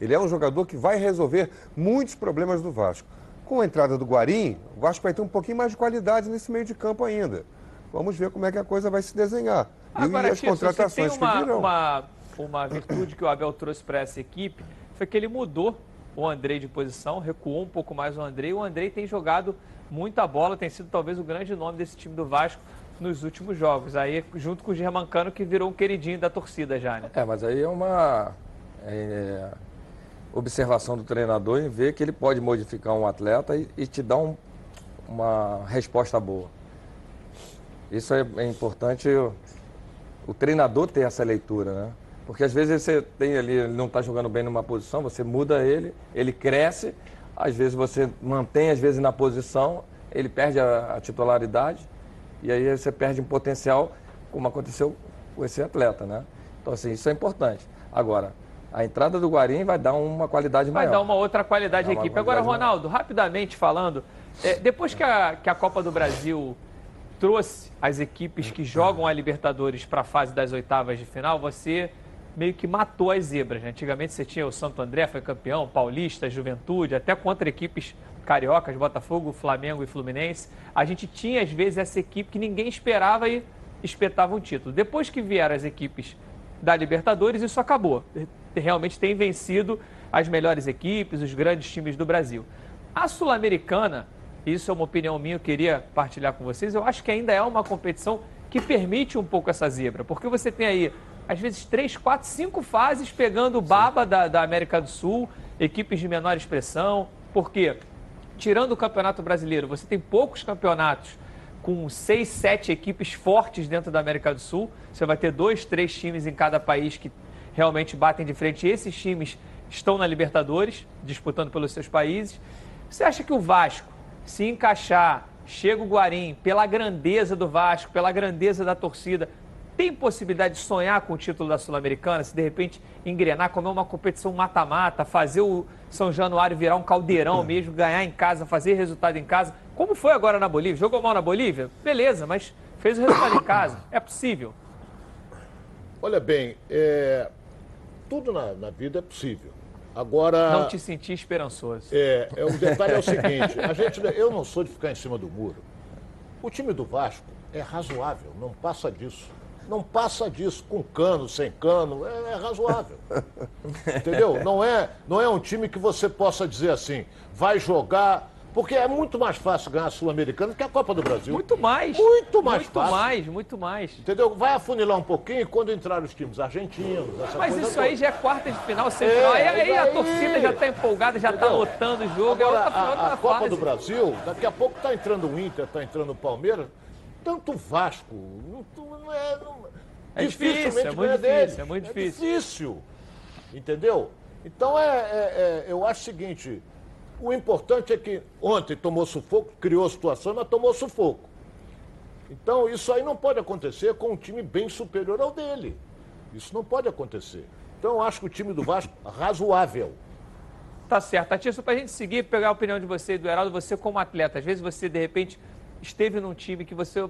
Ele é um jogador que vai resolver muitos problemas do Vasco. Com a entrada do Guarim, o Vasco vai ter um pouquinho mais de qualidade nesse meio de campo ainda. Vamos ver como é que a coisa vai se desenhar. Agora, e as contratações uma, que virão. Uma uma virtude que o Abel trouxe para essa equipe foi que ele mudou o Andrei de posição, recuou um pouco mais o Andrei. O Andrei tem jogado muita bola, tem sido talvez o grande nome desse time do Vasco nos últimos jogos. Aí, junto com o Germancano, que virou um queridinho da torcida já, né? É, mas aí é uma é, observação do treinador em ver que ele pode modificar um atleta e, e te dar um, uma resposta boa. Isso é, é importante o, o treinador ter essa leitura, né? Porque às vezes você tem ali, ele não está jogando bem numa posição, você muda ele, ele cresce, às vezes você mantém, às vezes na posição, ele perde a, a titularidade e aí você perde um potencial, como aconteceu com esse atleta, né? Então, assim, isso é importante. Agora, a entrada do Guarim vai dar uma qualidade vai maior. Vai dar uma outra qualidade à equipe. Agora, Ronaldo, maior. rapidamente falando, é, depois que a, que a Copa do Brasil trouxe as equipes que jogam a Libertadores para a fase das oitavas de final, você meio que matou as zebras. Né? Antigamente você tinha o Santo André, foi campeão, Paulista, Juventude, até contra equipes cariocas, Botafogo, Flamengo e Fluminense. A gente tinha, às vezes, essa equipe que ninguém esperava e espetava um título. Depois que vieram as equipes da Libertadores, isso acabou. Realmente tem vencido as melhores equipes, os grandes times do Brasil. A Sul-Americana, isso é uma opinião minha, eu queria partilhar com vocês, eu acho que ainda é uma competição que permite um pouco essa zebra, porque você tem aí às vezes, três, quatro, cinco fases pegando o baba da, da América do Sul, equipes de menor expressão. Porque, tirando o Campeonato Brasileiro, você tem poucos campeonatos com seis, sete equipes fortes dentro da América do Sul. Você vai ter dois, três times em cada país que realmente batem de frente. E esses times estão na Libertadores, disputando pelos seus países. Você acha que o Vasco, se encaixar, chega o Guarim, pela grandeza do Vasco, pela grandeza da torcida, tem possibilidade de sonhar com o título da Sul-Americana, se de repente engrenar, comer uma competição mata-mata, fazer o São Januário virar um caldeirão mesmo, ganhar em casa, fazer resultado em casa, como foi agora na Bolívia? Jogou mal na Bolívia? Beleza, mas fez o resultado em casa. É possível. Olha bem, é... tudo na, na vida é possível. Agora. Não te senti esperançoso. É, é, o detalhe é o seguinte: a gente, eu não sou de ficar em cima do muro. O time do Vasco é razoável, não passa disso. Não passa disso com cano, sem cano, é, é razoável. Entendeu? Não é, não é um time que você possa dizer assim, vai jogar porque é muito mais fácil ganhar a Sul-Americana que a Copa do Brasil. Muito mais. Muito mais muito fácil. Muito mais, muito mais. Entendeu? Vai afunilar um pouquinho quando entrar os times argentinos. Mas isso toda. aí já é quarta de final, semifinal. É, aí, aí a torcida já está empolgada, já está lotando o jogo. É Agora, é a, a Copa fase. do Brasil, daqui a pouco está entrando o Inter, está entrando o Palmeiras. Tanto Vasco. Não, não é, não, é difícil, é muito difícil, é muito difícil. É difícil, entendeu? Então, é, é, é, eu acho o seguinte, o importante é que ontem tomou sufoco, criou situação, mas tomou sufoco. Então, isso aí não pode acontecer com um time bem superior ao dele. Isso não pode acontecer. Então, eu acho que o time do Vasco, razoável. Tá certo. Atício, para a gente seguir, pegar a opinião de você e do Heraldo, você como atleta, às vezes você, de repente, esteve num time que você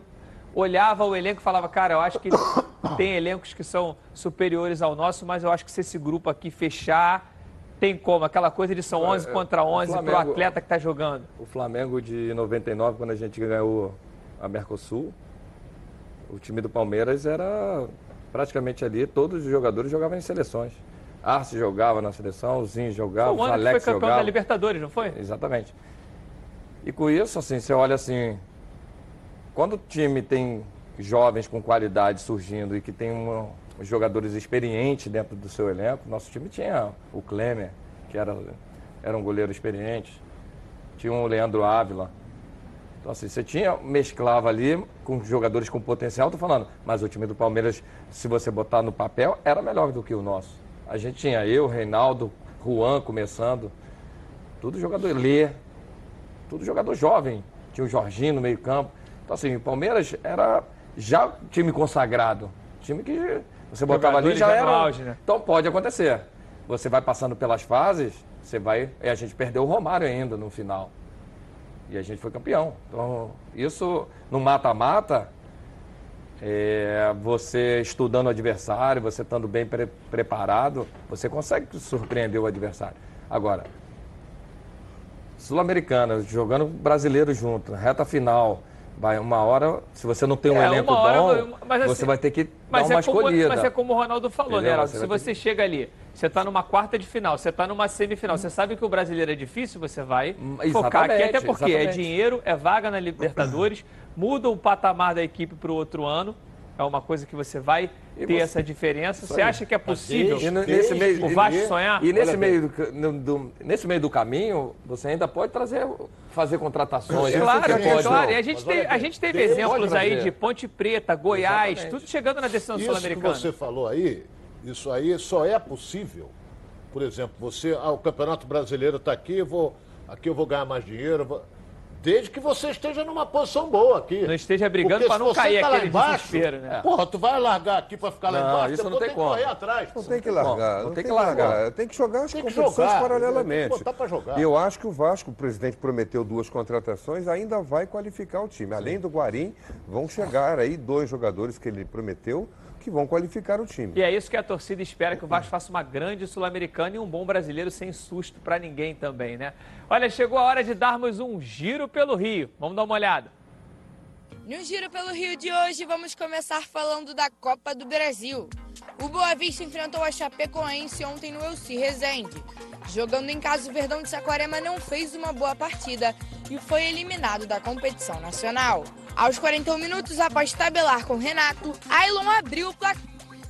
olhava o elenco e falava, cara, eu acho que tem elencos que são superiores ao nosso, mas eu acho que se esse grupo aqui fechar, tem como, aquela coisa de são 11 contra 11 para o atleta que está jogando. O Flamengo de 99, quando a gente ganhou a Mercosul, o time do Palmeiras era praticamente ali, todos os jogadores jogavam em seleções. Arce jogava na seleção, Zinho jogava, o Alex foi campeão jogava. da Libertadores, não foi? Exatamente. E com isso, assim, você olha assim, quando o time tem jovens com qualidade surgindo e que tem uma, jogadores experientes dentro do seu elenco, nosso time tinha o Klemer, que era, era um goleiro experiente, tinha o Leandro Ávila. Então, assim, você tinha, mesclava ali com jogadores com potencial, tô falando, mas o time do Palmeiras, se você botar no papel, era melhor do que o nosso. A gente tinha eu, Reinaldo, Juan começando, tudo jogador Lê, tudo jogador jovem. Tinha o Jorginho no meio-campo. Então, assim, o Palmeiras era já time consagrado. Time que você botava ali já era. Auge, né? Então pode acontecer. Você vai passando pelas fases, você vai. E a gente perdeu o Romário ainda no final. E a gente foi campeão. Então, isso no mata-mata, é, você estudando o adversário, você estando bem pre preparado, você consegue surpreender o adversário. Agora, Sul-Americana, jogando brasileiro junto, reta final, vai uma hora, se você não tem um é, elenco hora, bom, assim, você vai ter que dar uma é escolhida. Mas é como o Ronaldo falou, né, Entendeu? né, Heraldo? Se você chega ali, você está numa quarta de final, você está numa semifinal, você sabe que o brasileiro é difícil, você vai exatamente, focar aqui, até porque é exatamente. é dinheiro, é vaga na Libertadores, muda o patamar da equipe para o outro ano, é uma coisa que você vai ter você... essa diferença. Você acha que é possível e nesse meio, o Vasco sonhar? E nesse meio do, do, nesse meio do caminho, você ainda pode trazer, fazer contratações. Claro, é pode, claro. E a gente, tem, a gente teve exemplos aí de Ponte Preta, Goiás, Exatamente. tudo chegando na decisão sul-americana. Isso que você falou aí, isso aí só é possível. Por exemplo, você, ah, o Campeonato Brasileiro está aqui, vou, aqui eu vou ganhar mais dinheiro. Vou... Desde que você esteja numa posição boa aqui. Não esteja brigando para não cair tá aquele embaixo, desespero, né? Porra, tu vai largar aqui para ficar lá não, embaixo, isso não tem, tem como. correr atrás. Não, tem que largar, não, não tem, que largar. Tem que jogar as tem competições jogar, paralelamente. Tem que botar jogar. E eu acho que o Vasco, o presidente prometeu duas contratações, ainda vai qualificar o time. Além do Guarim, vão chegar aí dois jogadores que ele prometeu que vão qualificar o time. E é isso que a torcida espera, que o Vasco faça uma grande Sul-Americana e um bom brasileiro sem susto para ninguém também, né? Olha, chegou a hora de darmos um giro pelo Rio. Vamos dar uma olhada. No Giro pelo Rio de hoje, vamos começar falando da Copa do Brasil. O Boa Vista enfrentou a Chapecoense ontem no Elci Resende. Jogando em casa, o Verdão de Saquarema não fez uma boa partida e foi eliminado da competição nacional. Aos 41 minutos, após tabelar com Renato, Ailon abriu o placar.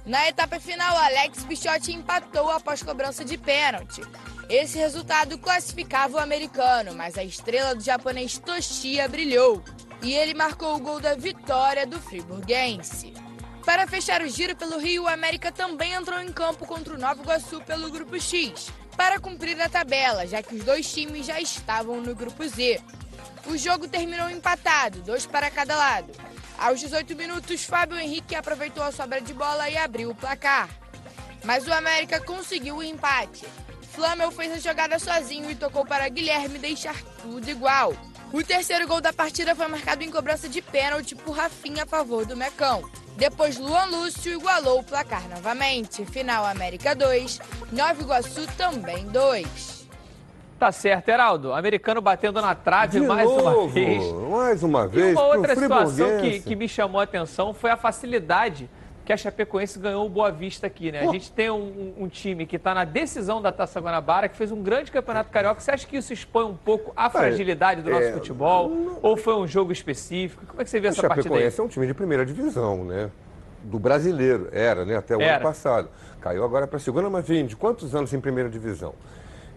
Na etapa final, Alex Pichotti empatou após cobrança de pênalti. Esse resultado classificava o americano, mas a estrela do japonês Toshia brilhou e ele marcou o gol da vitória do friburguense. Para fechar o giro pelo Rio, o América também entrou em campo contra o Nova Iguaçu pelo Grupo X, para cumprir a tabela, já que os dois times já estavam no Grupo Z. O jogo terminou empatado, dois para cada lado. Aos 18 minutos, Fábio Henrique aproveitou a sobra de bola e abriu o placar. Mas o América conseguiu o empate. Flamel fez a jogada sozinho e tocou para Guilherme deixar tudo igual. O terceiro gol da partida foi marcado em cobrança de pênalti por Rafinha a favor do Mecão. Depois, Luan Lúcio igualou o placar novamente. Final América 2, Nova Iguaçu também 2. Tá certo, Heraldo. Americano batendo na trave de mais novo, uma vez. Mais uma vez. E uma outra situação que, que me chamou a atenção foi a facilidade que a Chapecoense ganhou o Boa Vista aqui, né? A gente tem um, um time que está na decisão da Taça Guanabara, que fez um grande campeonato carioca. Você acha que isso expõe um pouco a fragilidade do nosso é, futebol? Não... Ou foi um jogo específico? Como é que você vê essa partida aí? A Chapecoense é um time de primeira divisão, né? Do brasileiro, era, né? Até o era. ano passado. Caiu agora para a segunda, mas vem de quantos anos em primeira divisão?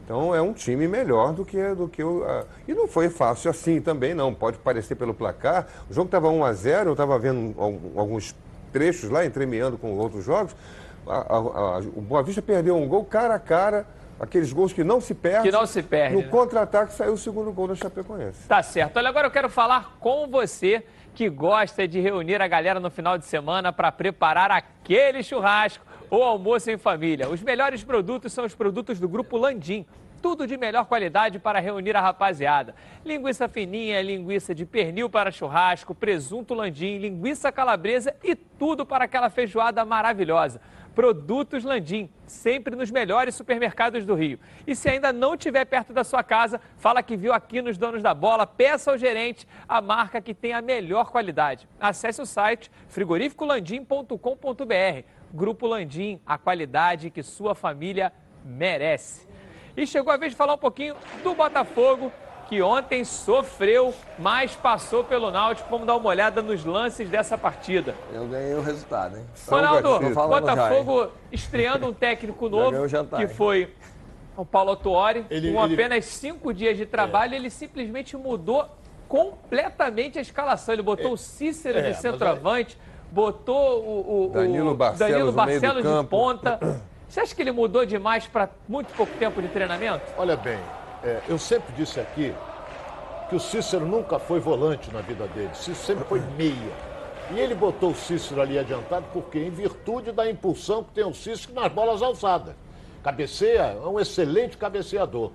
Então é um time melhor do que, do que o. A... E não foi fácil assim também, não. Pode parecer pelo placar. O jogo estava 1 a 0 eu estava vendo alguns trechos lá, entremeando com outros jogos, a, a, a, o Boa Vista perdeu um gol cara a cara, aqueles gols que não se perdem. Que não se perde. No né? contra-ataque saiu o segundo gol da Chapecoense. Tá certo. Olha, agora eu quero falar com você que gosta de reunir a galera no final de semana para preparar aquele churrasco ou almoço em família. Os melhores produtos são os produtos do Grupo Landim tudo de melhor qualidade para reunir a rapaziada. Linguiça fininha, linguiça de pernil para churrasco, presunto landim, linguiça calabresa e tudo para aquela feijoada maravilhosa. Produtos Landim, sempre nos melhores supermercados do Rio. E se ainda não estiver perto da sua casa, fala que viu aqui nos Donos da Bola, peça ao gerente a marca que tem a melhor qualidade. Acesse o site frigorificolandim.com.br. Grupo Landim, a qualidade que sua família merece. E chegou a vez de falar um pouquinho do Botafogo, que ontem sofreu, mas passou pelo Náutico. Vamos dar uma olhada nos lances dessa partida. Eu ganhei o resultado, hein? Ronaldo, Botafogo já, estreando um técnico novo, jantar, que foi o Paulo Tuori. Ele- com ele- apenas cinco dias de trabalho, ele simplesmente mudou completamente a escalação. Ele botou o Cícero é, de centroavante, botou o, o- Danilo Barcelos Danilo no meio do Barcelos de campo. ponta. Você acha que ele mudou demais para muito pouco tempo de treinamento? Olha bem, é, eu sempre disse aqui que o Cícero nunca foi volante na vida dele. O Cícero sempre foi meia. E ele botou o Cícero ali adiantado porque em virtude da impulsão que tem o Cícero nas bolas alçadas. Cabeceia, é um excelente cabeceador.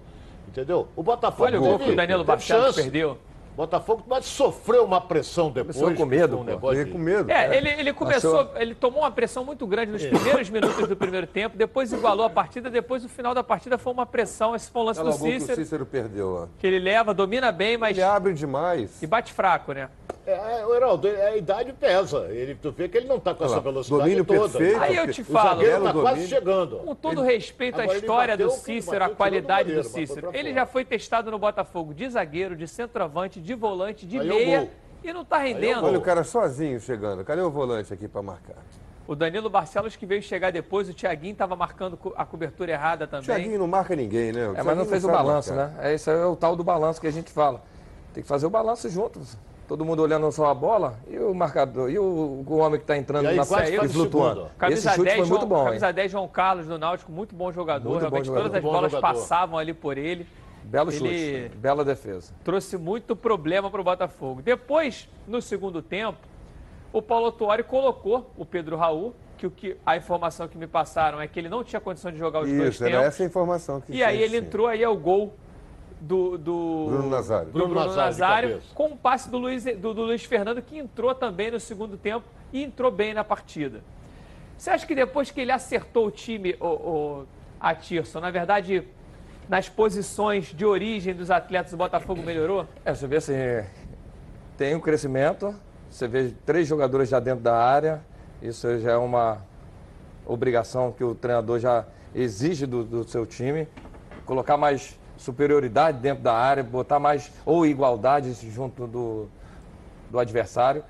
Entendeu? O Botafogo Olha o gol que o Danilo Barcelos perdeu. Botafogo mas sofreu uma pressão depois. Começou com medo, um pô. com medo. É, ele, ele começou, Achou? ele tomou uma pressão muito grande nos primeiros minutos do primeiro tempo, depois igualou a partida, depois o final da partida foi uma pressão, esse foi um lance do o gol que o Cícero, Cícero perdeu lá. que ele leva, domina bem, mas Ele abre demais. e bate fraco, né? É, é, o Heraldo, a idade pesa. Ele, tu vê que ele não está com essa lá, velocidade domínio toda. perfeito. Aí eu te O falo, zagueiro Belo está quase chegando. Com todo respeito à ele história do bateu, Cícero, bateu, a qualidade do do Cícero. Ele já foi testado no Botafogo de zagueiro, de centroavante, de volante, de Aí é o meia e não tá é o rendendo. Olha o cara sozinho chegando. Cadê o volante aqui para marcar? O Danilo Barcelos que veio chegar depois, o Thiaguinho estava marcando a cobertura errada O também. Thiaguinho não marca ninguém, né? O É, mas não fez o sabe balanço, marcar. né? É, isso é o tal do balanço que a gente fala. Tem que fazer o balanço juntos. Todo mundo olhando só a bola e o marcador, e o, o homem que está entrando E aí na e o flutuando. Camisa Esse chute 10, foi muito João, bom, hein? camisa 10, João Carlos do Náutico, muito bom jogador. Muito bom Realmente jogador. todas as Muito bom bolas jogador. passavam ali por ele. Belo Ele- chute, bela defesa. Trouxe muito problema para o Botafogo. Depois, no segundo tempo, o Paulo Tuori colocou o Pedro Raul, que, o que a informação que me passaram é que ele não tinha condição de jogar os dois Isso, era tempos. essa a informação que E aí ele sim. entrou aí é o gol do, do Bruno Nazário. do Bruno Bruno Nazário Nazário, com um passe do Luiz, do, do Luiz Fernando que entrou também no segundo tempo e entrou bem na partida. Você acha que depois que ele acertou o time, o, o a Tirson, na verdade, nas posições de origem dos atletas do Botafogo melhorou? É, você vê assim, tem um crescimento, você vê três jogadores já dentro da área, isso já é uma obrigação que o treinador já exige do, do seu time, colocar mais superioridade dentro da área, botar mais ou igualdade junto do, do adversário.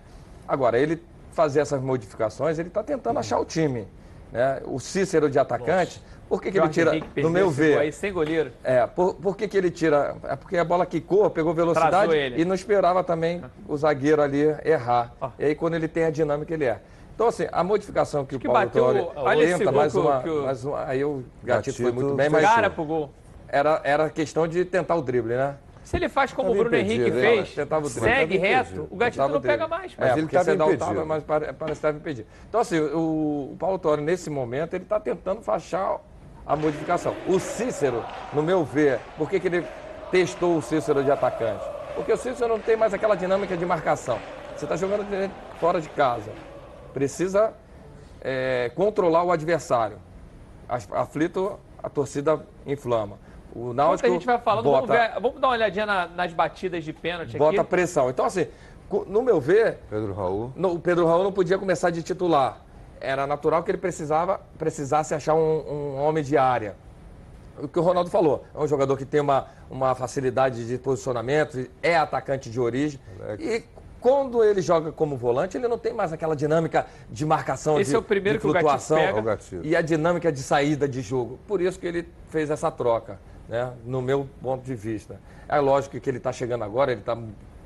Agora, ele fazer essas modificações, ele está tentando achar o time. Né? O Cícero de atacante, por que, que ele tira, no meu ver, Aí, sem goleiro. é, por, por que, que ele tira? É porque a bola quicou, pegou velocidade e não esperava também o zagueiro ali errar. E aí quando ele tem a dinâmica, ele erra. Então, assim, a modificação que, que o Paulo bateu Torre olha tenta, mais uma, o- mais uma- aí o Gatito foi Gatito muito bem, mas Cara pro gol. Era, era questão de tentar o drible, né? Se ele faz como o Bruno Henrique impedido, hein? fez, Tentava o drible. segue reto, impedido. o Gatito não pega mais. Mas é, ele porque tava Sedal impedido. tava, mas pare- parece que estava impedido. Então, assim, o, o Paulo Torre, nesse momento, ele está tentando fachar a modificação. O Cícero, no meu ver, por que, que ele testou o Cícero de atacante? Porque o Cícero não tem mais aquela dinâmica de marcação. Você está jogando fora de casa. Precisa é, controlar o adversário. Aflito, a torcida inflama. O Enquanto Náutico a gente vai falando, bota, vamos, ver- vamos dar uma olhadinha na- nas batidas de pênalti bota aqui. pressão. Então, assim, no meu ver, Pedro Raul. no- o Pedro Raul não podia começar de titular. Era natural que ele precisava, precisasse achar um, um homem de área. O que o Ronaldo falou, é um jogador que tem uma, uma facilidade de posicionamento, é atacante de origem. E quando ele joga como volante, ele não tem mais aquela dinâmica de marcação, Esse de, é o primeiro de que o flutuação pega. É e a dinâmica de saída de jogo. Por isso que ele fez essa troca, né? no meu ponto de vista. É lógico que ele está chegando agora, ele está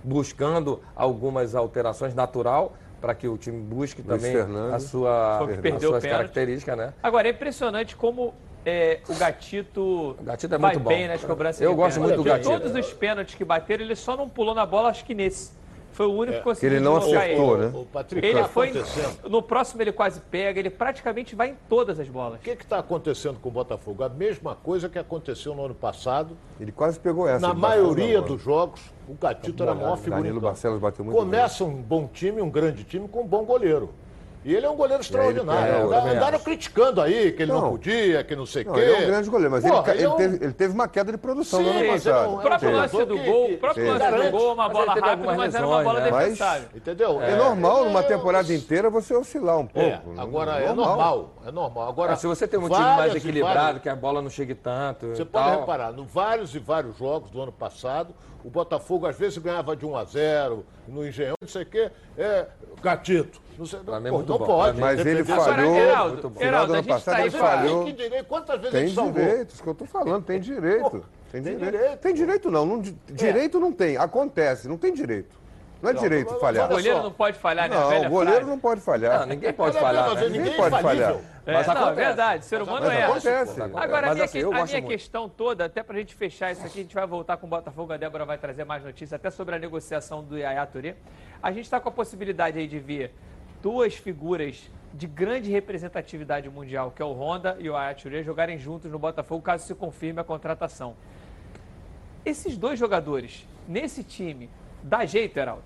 buscando algumas alterações natural para que o time busque Luiz também Fernando. a sua, as suas características, né? Agora, é impressionante como é, o Gatito, O Gatito é vai muito bom. bem nas cobranças Eu de gosto pênalti. muito do De Gatito. todos os pênaltis que bateram, ele só não pulou na bola, acho que nesse. Foi o único É, que conseguiu ele não acertou, ele. né? O Patrick, Ele tá foi. acontecendo. No próximo ele quase pega, ele praticamente vai em todas as bolas. O que está acontecendo com o Botafogo? A mesma coisa que aconteceu no ano passado. Ele quase pegou essa. Na maioria dos jogos, o Gatito era a maior figura. Danilo. Barcelos bateu muito Começa um bom time, um grande time, com um bom goleiro. E ele é um goleiro extraordinário. é, também Andaram criticando aí que ele não, Não. podia, que não sei o quê. ele é um grande goleiro, mas Porra, ele, ele é um- teve, ele teve uma queda de produção no Sim, ano mas ele passado. não- O próprio Teve. lance do gol, o próprio lance do gol, uma bola rápida, mas era uma bola né? Defensável. Entendeu? É normal numa é- temporada inteira você oscilar um pouco. É, agora é normal, é normal. Agora, se você tem um time mais equilibrado, que a bola não chegue tanto. Você e pode tal. reparar, no vários e vários jogos do ano passado, o Botafogo às vezes ganhava de 1 a 0 no Engenhão, não sei o quê, é gatito. Não, sei, mim é pô, não pode. Mas ele falhou. Heraldo, muito bom. Heraldo, Final do a ano gente passado tá ele falhou. Direito, quantas vezes Tem direito, isso que eu tô falando, tem direito. Pô, Tem tem direito. direito, Tem direito não, não di- direito não tem, acontece, não tem direito. Não é Não, direito mas- falhar. O goleiro não pode falhar, né? A Não, o goleiro frase. não pode falhar. Não, ninguém pode falhar. né? Ninguém ninguém pode falhar. É, Mas não, é acontece. verdade, ser humano Mas é. acontece. Agora, a Mas minha, assim, que- eu a minha questão toda, até pra gente fechar isso aqui, a gente vai voltar com o Botafogo, a Débora vai trazer mais notícias, até sobre a negociação do Yaya Touré. A gente está com a possibilidade aí de ver duas figuras de grande representatividade mundial, que é o Honda e o Yaya Touré, jogarem juntos no Botafogo, caso se confirme a contratação. Esses dois jogadores, nesse time, dá jeito, Heraldo?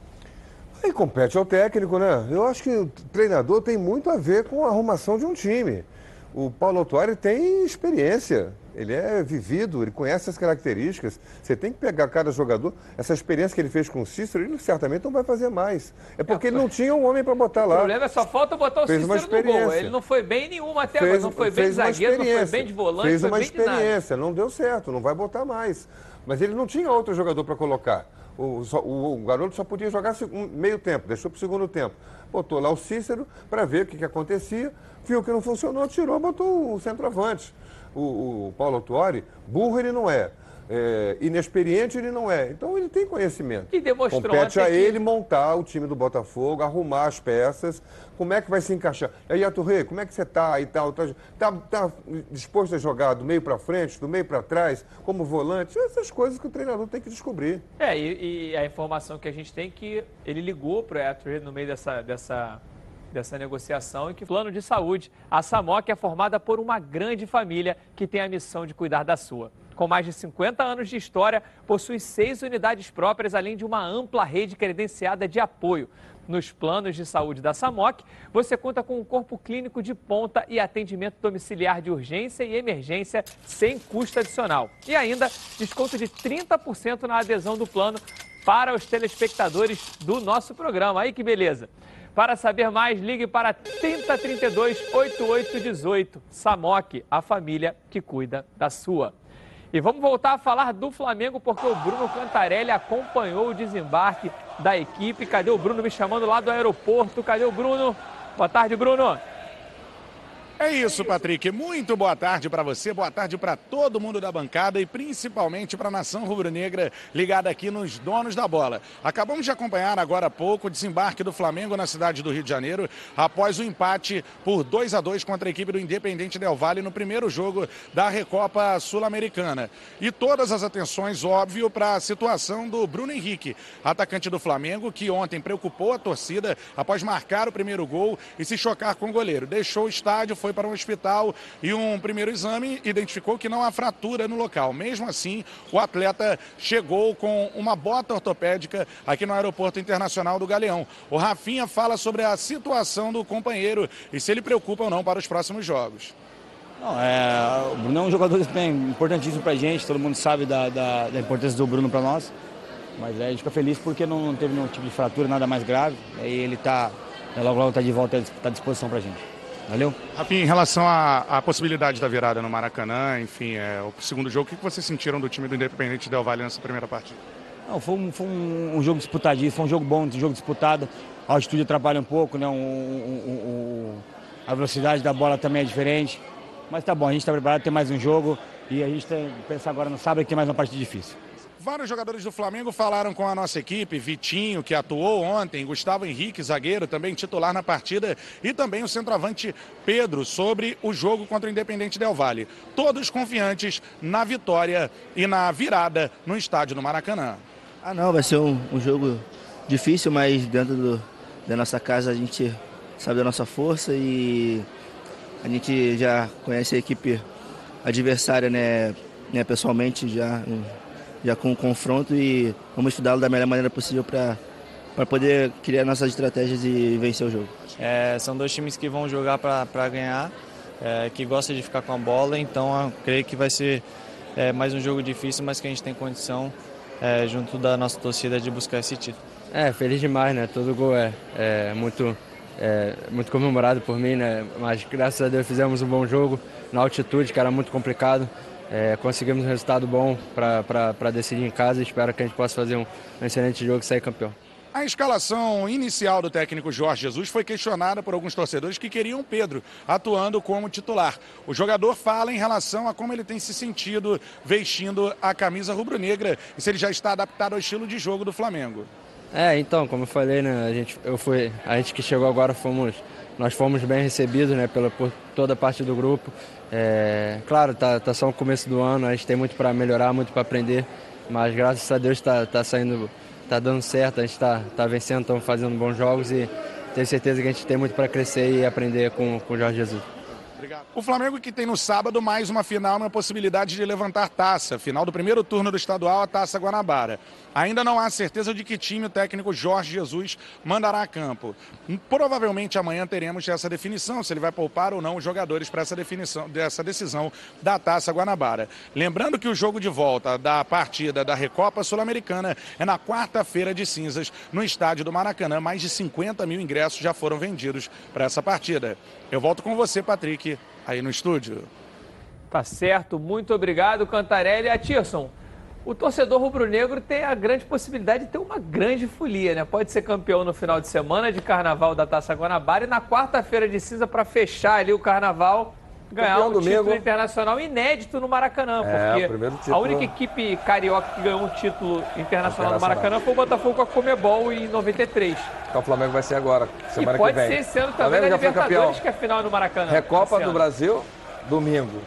Aí compete ao técnico, né? Eu acho que o treinador tem muito a ver com a arrumação de um time. O Paulo Autuari tem experiência, ele é vivido, ele conhece as características. Você tem que pegar cada jogador. Essa experiência que ele fez com o Cícero, ele certamente não vai fazer mais. É porque ele não tinha um homem para botar O lá. problema é só falta botar o Fez Cícero no gol. experiência. Ele não foi bem em nenhuma até agora, não foi bem de zagueiro, não foi experiência. bem de volante, Fez uma bem de experiência, não deu certo, não vai botar mais. Mas ele não tinha outro jogador para colocar. O, o- o garoto só podia jogar meio tempo, deixou para o segundo tempo. Botou lá o Cícero para ver o que, que acontecia, viu que não funcionou, tirou, botou o centroavante. O, o Paulo Autuori, burro ele não é. É, inexperiente ele não é. Então ele tem conhecimento. E demonstrou Compete a que- ele montar o time do Botafogo, arrumar as peças, como é que vai se encaixar. E aí, Aturrê, como é que você está e tal? Tá, tá, tá disposto a jogar do meio para frente, do meio para trás, como volante? Essas coisas que o treinador tem que descobrir. É, e, e a informação que a gente tem é que ele ligou para o Ether no meio dessa, dessa, dessa negociação e que plano de saúde. A Samok é formada por uma grande família que tem a missão de cuidar da sua. Com mais de 50 anos de história, possui seis unidades próprias, além de uma ampla rede credenciada de apoio. Nos planos de saúde da SAMOC, você conta com um corpo clínico de ponta e atendimento domiciliar de urgência e emergência sem custo adicional. E ainda, desconto de 30% na adesão do plano para os telespectadores do nosso programa. Aí que beleza! Para saber mais, ligue para 3032 8818. SAMOC, a família que cuida da sua. E vamos voltar a falar do Flamengo, porque o Bruno Cantarelli acompanhou o desembarque da equipe. Cadê o Bruno me chamando lá do aeroporto? Cadê o Bruno? Boa tarde, Bruno. É isso, Patrick. Muito boa tarde para você, boa tarde para todo mundo da bancada e principalmente para a nação rubro-negra ligada aqui nos donos da bola. Acabamos de acompanhar agora há pouco o desembarque do Flamengo na cidade do Rio de Janeiro após o empate por 2 a 2 contra a equipe do Independente Del Valle no primeiro jogo da Recopa Sul-Americana. E todas as atenções, óbvio, para a situação do Bruno Henrique, atacante do Flamengo, que ontem preocupou a torcida após marcar o primeiro gol e se chocar com o goleiro. Deixou o estádio, foi para um hospital e um primeiro exame identificou que não há fratura no local. Mesmo assim, o atleta chegou com uma bota ortopédica aqui no Aeroporto Internacional do Galeão. O Rafinha fala sobre a situação do companheiro e se ele preocupa ou não para os próximos jogos. Não, é, o Bruno é um jogador também importantíssimo pra gente, todo mundo sabe da, da, da importância do Bruno para nós. Mas é, a gente fica feliz porque não, não teve nenhum tipo de fratura, nada mais grave. E ele tá, logo logo tá de volta, está à disposição pra gente. Valeu? Rafinha, em relação à, possibilidade da virada no Maracanã, enfim, é, o segundo jogo, o que vocês sentiram do time do Independente Del Valle nessa primeira partida? Não, foi um, foi um, um jogo disputadíssimo, foi um jogo bom, um jogo disputado. A altitude atrapalha um pouco, né? Um, a velocidade da bola também é diferente. Mas tá bom, a gente está preparado, tem mais um jogo e a gente tem que pensar agora no sábado que tem mais uma partida difícil. Vários jogadores do Flamengo falaram com a nossa equipe, Vitinho, que atuou ontem, Gustavo Henrique, zagueiro, também titular na partida, e também o centroavante Pedro, sobre o jogo contra o Independente Del Valle. Todos confiantes na vitória e na virada no estádio do Maracanã. Ah, não, vai ser um, um jogo difícil, mas dentro do, da nossa casa a gente sabe da nossa força e a gente já conhece a equipe adversária, né, né pessoalmente, já, já com o confronto e vamos estudá-lo da melhor maneira possível para para poder criar nossas estratégias e vencer o jogo. É, são dois times que vão jogar para ganhar, é, que gostam de ficar com a bola, então creio que vai ser é, mais um jogo difícil, mas que a gente tem condição, é, junto da nossa torcida, de buscar esse título. É, feliz demais, né? Todo gol é, é muito, é, muito comemorado por mim, né? Mas graças a Deus fizemos um bom jogo na altitude, que era muito complicado. É, conseguimos um resultado bom para decidir em casa e espero que a gente possa fazer um, um excelente jogo e sair campeão. A escalação inicial do técnico Jorge Jesus foi questionada por alguns torcedores que queriam Pedro atuando como titular. O jogador fala em relação a como ele tem se sentido vestindo a camisa rubro-negra e se ele já está adaptado ao estilo de jogo do Flamengo. É, então, como eu falei, né, a gente, eu fui, a gente que chegou agora fomos, nós fomos bem recebidos, né, pela, por toda parte do grupo. É, claro, tá, tá só o começo do ano, a gente tem muito para melhorar, muito para aprender, mas graças a Deus está tá saindo tá dando certo, a gente está tá vencendo, estamos fazendo bons jogos e tenho certeza que a gente tem muito para crescer e aprender com, com o Jorge Jesus. Obrigado. O Flamengo que tem no sábado mais uma final, uma possibilidade de levantar taça. Final do primeiro turno do estadual, a Taça Guanabara. Ainda não há certeza de que time o técnico Jorge Jesus mandará a campo. Provavelmente amanhã teremos essa definição, se ele vai poupar ou não os jogadores para essa definição, dessa decisão da Taça Guanabara. Lembrando que o jogo de volta da partida da Recopa Sul-Americana é na quarta-feira de cinzas, no estádio do Maracanã. Mais de 50 mil ingressos já foram vendidos para essa partida. Eu volto com você, Patrick, aí no estúdio. Tá certo, muito obrigado, Cantarelli. Atirson, o torcedor rubro-negro tem a grande possibilidade de ter uma grande folia, né? Pode ser campeão no final de semana de carnaval da Taça Guanabara e na quarta-feira de cinza para fechar ali o carnaval ganhar um domingo. título internacional inédito no Maracanã, é, porque a única equipe carioca que ganhou um título internacional, internacional. no Maracanã foi o Botafogo com a Comebol em 93. Então o Flamengo vai ser agora, semana e pode que vem. ser esse ano também na Libertadores, que é a final no Maracanã. Recopa do Brasil, domingo.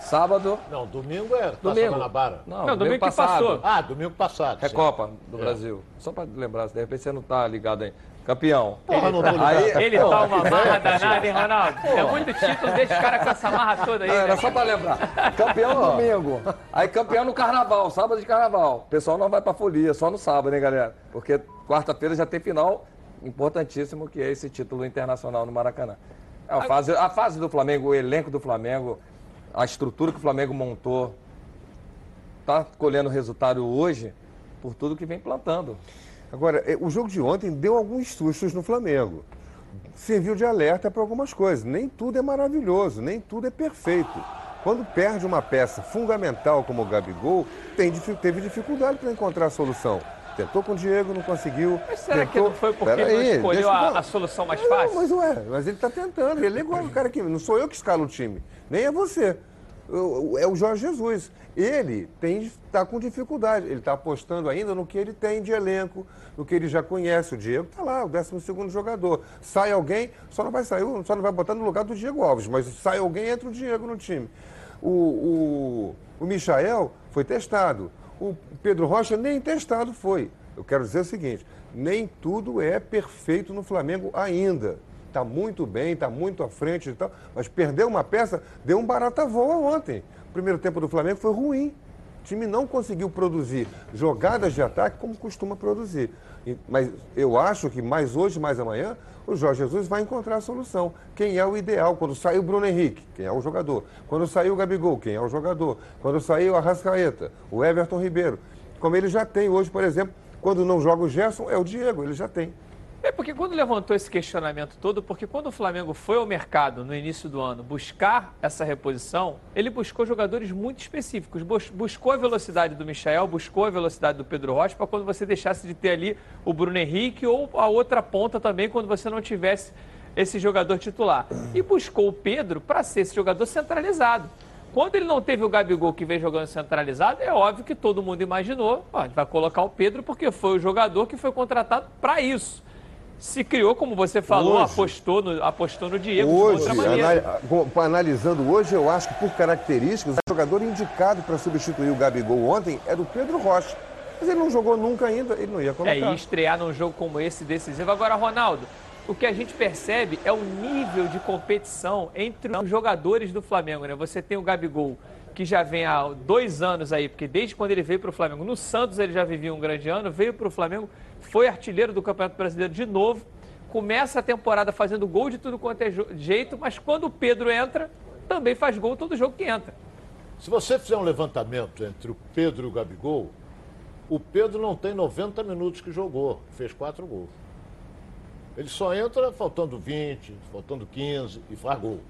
Sábado. Não, domingo é Taça domingo. Guanabara. Não, não domingo, domingo que passou. Ah, domingo passado. Recopa sim. do é. Brasil. Só para lembrar, de repente você não tá ligado aí. Campeão. Porra, ele, tá, aí, ele tá uma marra danada, hein, Ronaldo? É muito título, deixa o cara com essa marra toda aí. Não, né? Era só pra lembrar. Campeão domingo. Aí campeão no carnaval, sábado de carnaval. O pessoal não vai pra folia, só no sábado, hein, galera? Porque quarta-feira já tem final importantíssimo, que é esse título internacional no Maracanã. É a fase, a fase do Flamengo, o elenco do Flamengo, a estrutura que o Flamengo montou, tá colhendo resultado hoje por tudo que vem plantando. Agora, é, o jogo de ontem deu alguns sustos no Flamengo. Serviu de alerta para algumas coisas. Nem tudo é maravilhoso, nem tudo é perfeito. Quando perde uma peça fundamental como o Gabigol, tem, teve dificuldade para encontrar a solução. Tentou com o Diego, não conseguiu. Mas será tentou... que não foi porque Pera não aí, escolheu a, a, solução mais fácil? Não, mas ué, mas ele está tentando. Ele é igual o cara que. Não sou eu que escalo o time, nem é você. É o Jorge Jesus. Ele está com dificuldade. Ele está apostando ainda no que ele tem de elenco, no que ele já conhece. O Diego está lá, o 12 jogador. Sai alguém, só não vai sair, só não vai botar no lugar do Diego Alves, mas sai alguém, entra o Diego no time. O, o, o Michael foi testado. O Pedro Rocha nem testado foi. Eu quero dizer o seguinte: nem tudo é perfeito no Flamengo ainda está muito bem, está muito à frente e tal, mas perdeu uma peça, deu um barata voa ontem. O primeiro tempo do Flamengo foi ruim. O time não conseguiu produzir jogadas de ataque como costuma produzir. Mas eu acho que mais hoje, mais amanhã, o Jorge Jesus vai encontrar a solução. Quem é o ideal? Quando saiu o Bruno Henrique, quem é o jogador? Quando saiu o Gabigol, quem é o jogador? Quando saiu a Rascaeta, o Everton Ribeiro. Como ele já tem hoje, por exemplo, quando não joga o Gerson, é o Diego, ele já tem. É porque quando levantou esse questionamento todo, porque quando o Flamengo foi ao mercado no início do ano buscar essa reposição, ele buscou jogadores muito específicos. Buscou a velocidade do Michel, buscou a velocidade do Pedro Rocha, para quando você deixasse de ter ali o Bruno Henrique ou a outra ponta também, quando você não tivesse esse jogador titular. E buscou o Pedro para ser esse jogador centralizado. Quando ele não teve o Gabigol que vem jogando centralizado, é óbvio que todo mundo imaginou, ó, vai colocar o Pedro porque foi o jogador que foi contratado para isso se criou, como você falou, hoje, apostou, no, apostou no Diego hoje, de outra maneira. Analisando hoje, eu acho que por características, o jogador indicado para substituir o Gabigol ontem era o Pedro Rocha. Mas ele não jogou nunca ainda, ele não ia colocar. É, e estrear num jogo como esse decisivo. Agora, Ronaldo, o que a gente percebe é o nível de competição entre os jogadores do Flamengo, né? Você tem o Gabigol, que já vem há dois anos aí, porque desde quando ele veio para o Flamengo, no Santos ele já vivia um grande ano, veio para o Flamengo, foi artilheiro do Campeonato Brasileiro de novo, começa a temporada fazendo gol de tudo quanto é jeito, mas quando o Pedro entra, também faz gol todo jogo que entra. Se você fizer um levantamento entre o Pedro e o Gabigol, o Pedro não tem 90 minutos que jogou, fez quatro gols. Ele só entra faltando 20, faltando 15 e faz gol.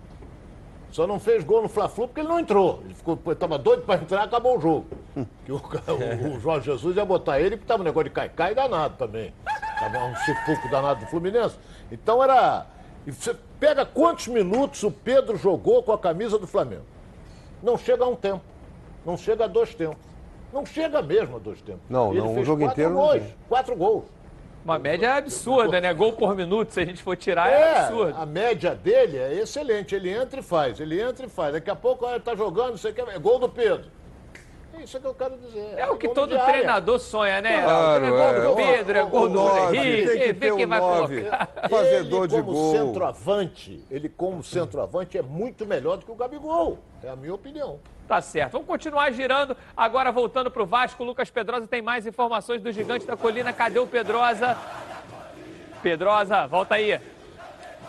Só não fez gol no Fla-Flu porque ele não entrou. Ele ficou, estava doido para entrar, acabou o jogo. Que o, o, o Jorge Jesus ia botar ele porque estava um negócio de cai-cai danado também. Estava um sufoco danado do Fluminense. Então era. Você pega quantos minutos o Pedro jogou com a camisa do Flamengo. Não chega a um tempo. Não chega a dois tempos. Não chega mesmo a dois tempos. Não, ele não, fez o jogo quatro inteiro gols. Quatro gols. Uma média absurda, né? Gol por minuto, se a gente for tirar, é, É, absurdo. a média dele é excelente. Ele entra e faz, ele entra e faz. Daqui a pouco ele tá jogando, você quer. É gol do Pedro. É isso que eu quero dizer. É o que todo treinador sonha, né? Claro, é gol do é. Pedro, é gol o do Henrique, vê quem vai nove. colocar. Fazedor ele, de como gol. centroavante, ele como centroavante é muito melhor do que o Gabigol. É a minha opinião. Tá certo. Vamos continuar girando. Agora voltando pro Vasco, o Lucas Pedrosa tem mais informações do Gigante da Colina. Cadê o Pedrosa? Pedrosa, volta aí.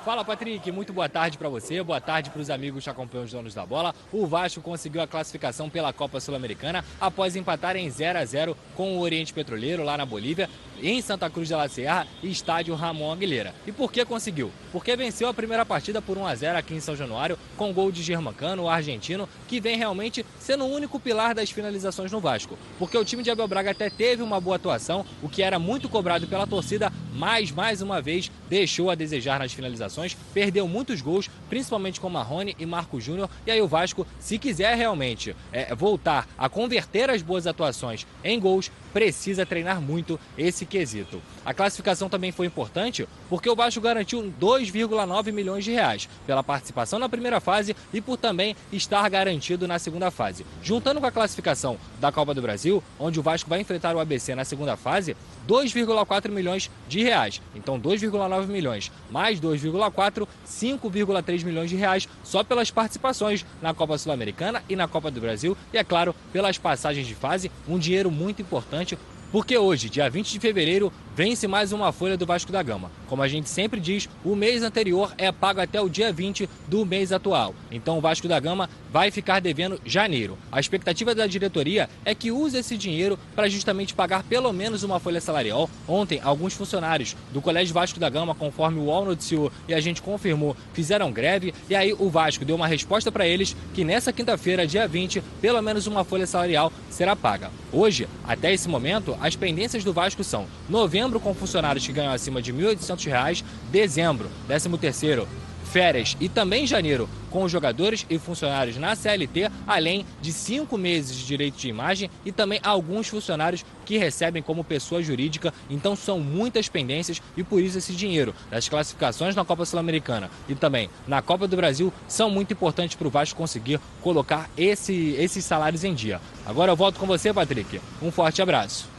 Fala, Patrick. Muito boa tarde para você. Boa tarde para os amigos que acompanham os donos da bola. O Vasco conseguiu a classificação pela Copa Sul-Americana após empatar em 0 a 0 com o Oriente Petroleiro lá na Bolívia, em Santa Cruz de la Sierra, estádio Ramon Aguilera. E por que conseguiu? Porque venceu a primeira partida por 1 a 0 aqui em São Januário, com gol de Germancano, o argentino, que vem realmente sendo o único pilar das finalizações no Vasco. Porque o time de Abel Braga até teve uma boa atuação, o que era muito cobrado pela torcida, mas mais uma vez deixou a desejar nas finalizações, perdeu muitos gols, principalmente com Marrone e Marco Júnior. E aí o Vasco, se quiser realmente é, voltar a converter as boas atuações em gols, precisa treinar muito esse quesito. A classificação também foi importante porque o Vasco garantiu 2,9 milhões de reais pela participação na primeira fase e por também estar garantido na segunda fase. Juntando com a classificação da Copa do Brasil, onde o Vasco vai enfrentar o ABC na segunda fase, 2,4 milhões de reais. Então 2,9 milhões mais 2,4, 5,3 milhões de reais só pelas participações na Copa Sul-Americana e na Copa do Brasil e é claro, pelas passagens de fase, um dinheiro muito importante porque hoje, dia 20 de fevereiro, vence mais uma folha do Vasco da Gama. Como a gente sempre diz, o mês anterior é pago até o dia 20 do mês atual. Então o Vasco da Gama vai ficar devendo janeiro. A expectativa da diretoria é que use esse dinheiro para justamente pagar pelo menos uma folha salarial. Ontem, alguns funcionários do Colégio Vasco da Gama, conforme o UOL noticiou e a gente confirmou, fizeram greve e aí o Vasco deu uma resposta para eles que nessa quinta-feira, dia 20, pelo menos uma folha salarial será paga. Hoje, até esse momento, as pendências do Vasco são novembro com funcionários que ganham acima de R$ 1.800, dezembro, 13º, férias e também janeiro com os jogadores e funcionários na CLT, além de cinco meses de direito de imagem e também alguns funcionários que recebem como pessoa jurídica. Então são muitas pendências e por isso esse dinheiro das classificações na Copa Sul-Americana e também na Copa do Brasil são muito importantes para o Vasco conseguir colocar esse, esses salários em dia. Agora eu volto com você, Patrick. Um forte abraço.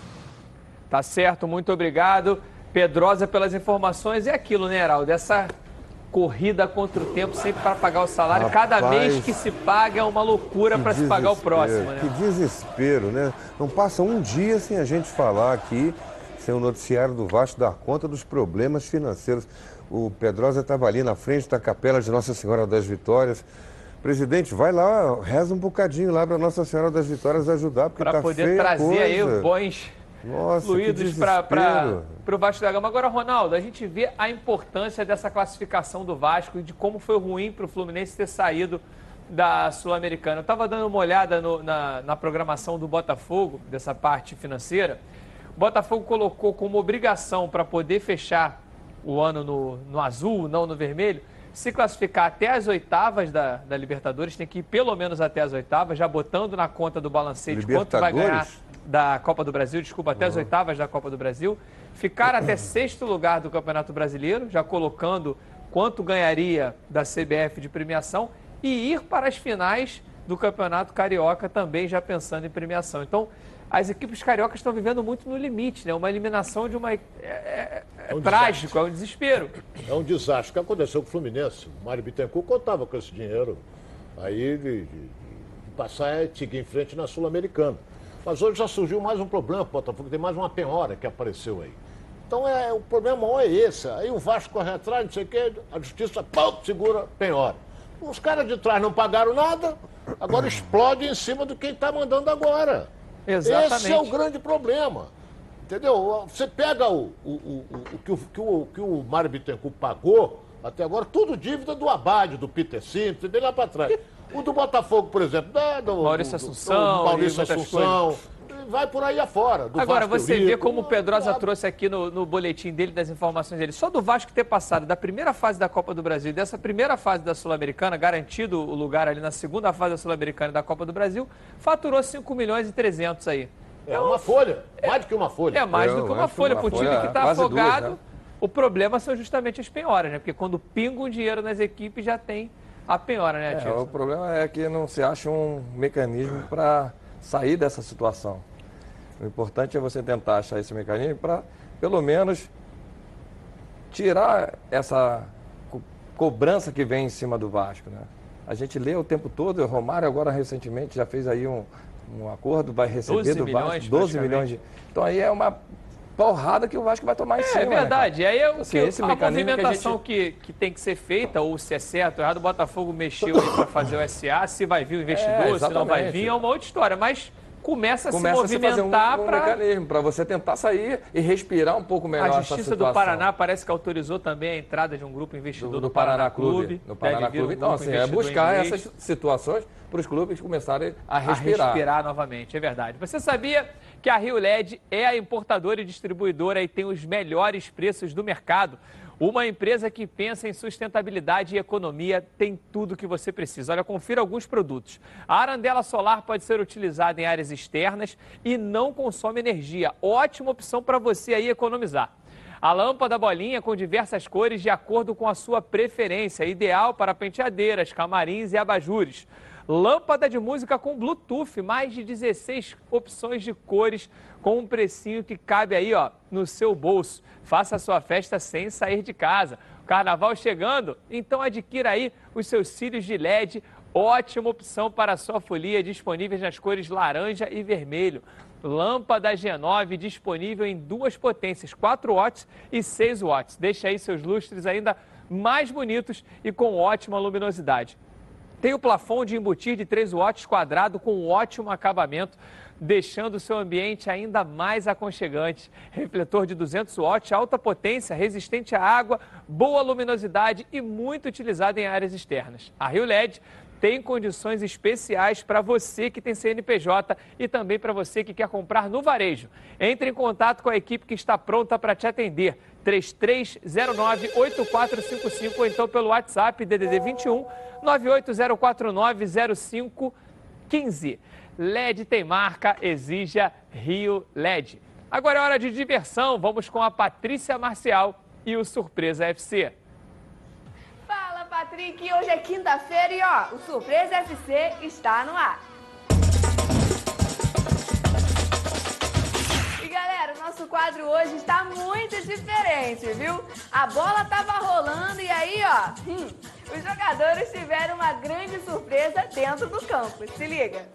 Tá certo, muito obrigado. Pedrosa pelas informações. É aquilo, né, Heraldo? Essa corrida contra o tempo sempre para pagar o salário. Cada Rapaz, mês que se paga é uma loucura para se pagar o próximo, né? Que desespero, né? Não passa um dia sem a gente falar aqui, sem o noticiário do Vasco dar conta dos problemas financeiros. O Pedrosa estava ali na frente da capela de Nossa Senhora das Vitórias. Presidente, vai lá, reza um bocadinho lá para Nossa Senhora das Vitórias ajudar, porque Para tá poder trazer aí coisa. os bons Nossa, que fluidos para o Vasco da Gama. Agora, Ronaldo, a gente vê a importância dessa classificação do Vasco e de como foi ruim para o Fluminense ter saído da Sul-Americana. Eu estava dando uma olhada no- na, na programação do Botafogo, dessa parte financeira. O Botafogo colocou como obrigação para poder fechar o ano no, no azul, não no vermelho, se classificar até as oitavas da, da Libertadores, tem que ir pelo menos até as oitavas, já botando na conta do balancete quanto vai ganhar? Da Copa do Brasil, desculpa, até as oitavas da Copa do Brasil, ficar até sexto lugar do Campeonato Brasileiro, já colocando quanto ganharia da CBF de premiação, e ir para as finais do Campeonato Carioca também já pensando em premiação. Então, as equipes cariocas estão vivendo muito no limite, né? Uma eliminação de uma. É, é, é, é um trágico, desastre. é um desespero. É um desastre. O que aconteceu com o Fluminense? O Mário Bittencourt contava com esse dinheiro aí de, de, de passar e seguir em frente na Sul-Americana. Mas hoje já surgiu mais um problema, Botafogo, tem mais uma penhora que apareceu aí. Então é, o problema maior é esse. Aí o Vasco corre atrás, não sei o quê, a justiça pum, segura penhora. Os caras de trás não pagaram nada, agora explode em cima do quem está mandando agora. Exatamente. Esse é o grande problema. Entendeu? Você pega o, o, o, o, que, o, que, o que o Mário Bittencourt pagou até agora, tudo dívida do Abade, do Peter Simpson, bem lá para trás. O do Botafogo, por exemplo, da, do, Maurício Assunção, do, do Maurício Assunção vai por aí afora. Agora, Vasco você vê como o Pedrosa trouxe aqui no, no, boletim dele, das informações dele, só do Vasco ter passado da primeira fase da Copa do Brasil e dessa primeira fase da Sul-Americana, garantido o lugar ali na segunda fase da Sul-Americana e da Copa do Brasil, faturou 5 milhões e 300 aí. É uma folha, mais do que uma folha. É mais do que uma folha para o time que está afogado. Duas, né? O problema são justamente as penhoras, né? Porque quando pinga um dinheiro nas equipes já tem a penhora, né, é, O problema é que não se acha um mecanismo para sair dessa situação. O importante é você tentar achar esse mecanismo para, pelo menos, tirar essa co cobrança que vem em cima do Vasco. Né? A gente lê o tempo todo, o Romário agora recentemente já fez aí um, um acordo, vai receber do Vasco 12 milhões de. Então aí é uma porrada que o Vasco vai tomar em é, cima. É verdade. Né, aí é assim, esse a movimentação que, gente... que, que, tem que ser feita, ou se é certo ou errado, o Botafogo mexeu para fazer o SA, se vai vir o investidor, é, se não vai vir, é uma outra história. Mas começa a começa se movimentar um, um para mecanismo para você tentar sair e respirar um pouco melhor A Justiça do Paraná parece que autorizou também a entrada de um grupo investidor do, do, do Paraná, Paraná, Clube. No Paraná Clube. Um então, assim, é buscar essas situações para os clubes começarem a respirar. A respirar novamente, é verdade. Você sabia que a Rio LED é a importadora e distribuidora e tem os melhores preços do mercado? Uma empresa que pensa em sustentabilidade e economia tem tudo o que você precisa. Olha, confira alguns produtos. A arandela solar pode ser utilizada em áreas externas e não consome energia. Ótima opção para você aí economizar. A lâmpada bolinha com diversas cores de acordo com a sua preferência, ideal para penteadeiras, camarins e abajures. Lâmpada de música com Bluetooth, mais de 16 opções de cores com um precinho que cabe aí, ó, no seu bolso. Faça a sua festa sem sair de casa. Carnaval chegando? Então adquira aí os seus cílios de LED. Ótima opção para a sua folia, disponíveis nas cores laranja e vermelho. Lâmpada G9 disponível em duas potências, 4 watts e 6 watts. Deixa aí seus lustres ainda mais bonitos e com ótima luminosidade. Tem o plafond de embutir de 3 watts quadrado com um ótimo acabamento, deixando o seu ambiente ainda mais aconchegante. Refletor de 200 watts, alta potência, resistente à água, boa luminosidade e muito utilizado em áreas externas. A Rio LED tem condições especiais para você que tem CNPJ e também para você que quer comprar no varejo. Entre em contato com a equipe que está pronta para te atender. 3309-8455 ou então pelo WhatsApp DDD 21 980490515. LED tem marca, exija Rio LED. Agora é hora de diversão. Vamos com a Patrícia Marcial e o Surpresa FC. Fala, Patrick. Hoje é quinta-feira e ó, o Surpresa FC está no ar. Nosso quadro hoje está muito diferente, viu? A bola tava rolando e aí, ó, hum, os jogadores tiveram uma grande surpresa dentro do campo. Se liga.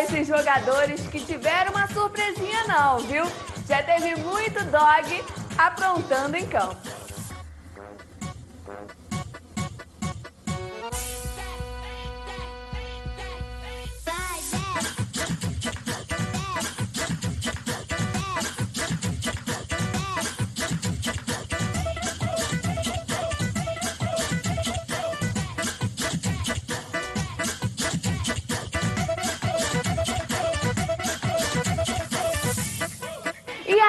Esses jogadores que tiveram uma surpresinha não, viu? Já teve muito dog aprontando em campo.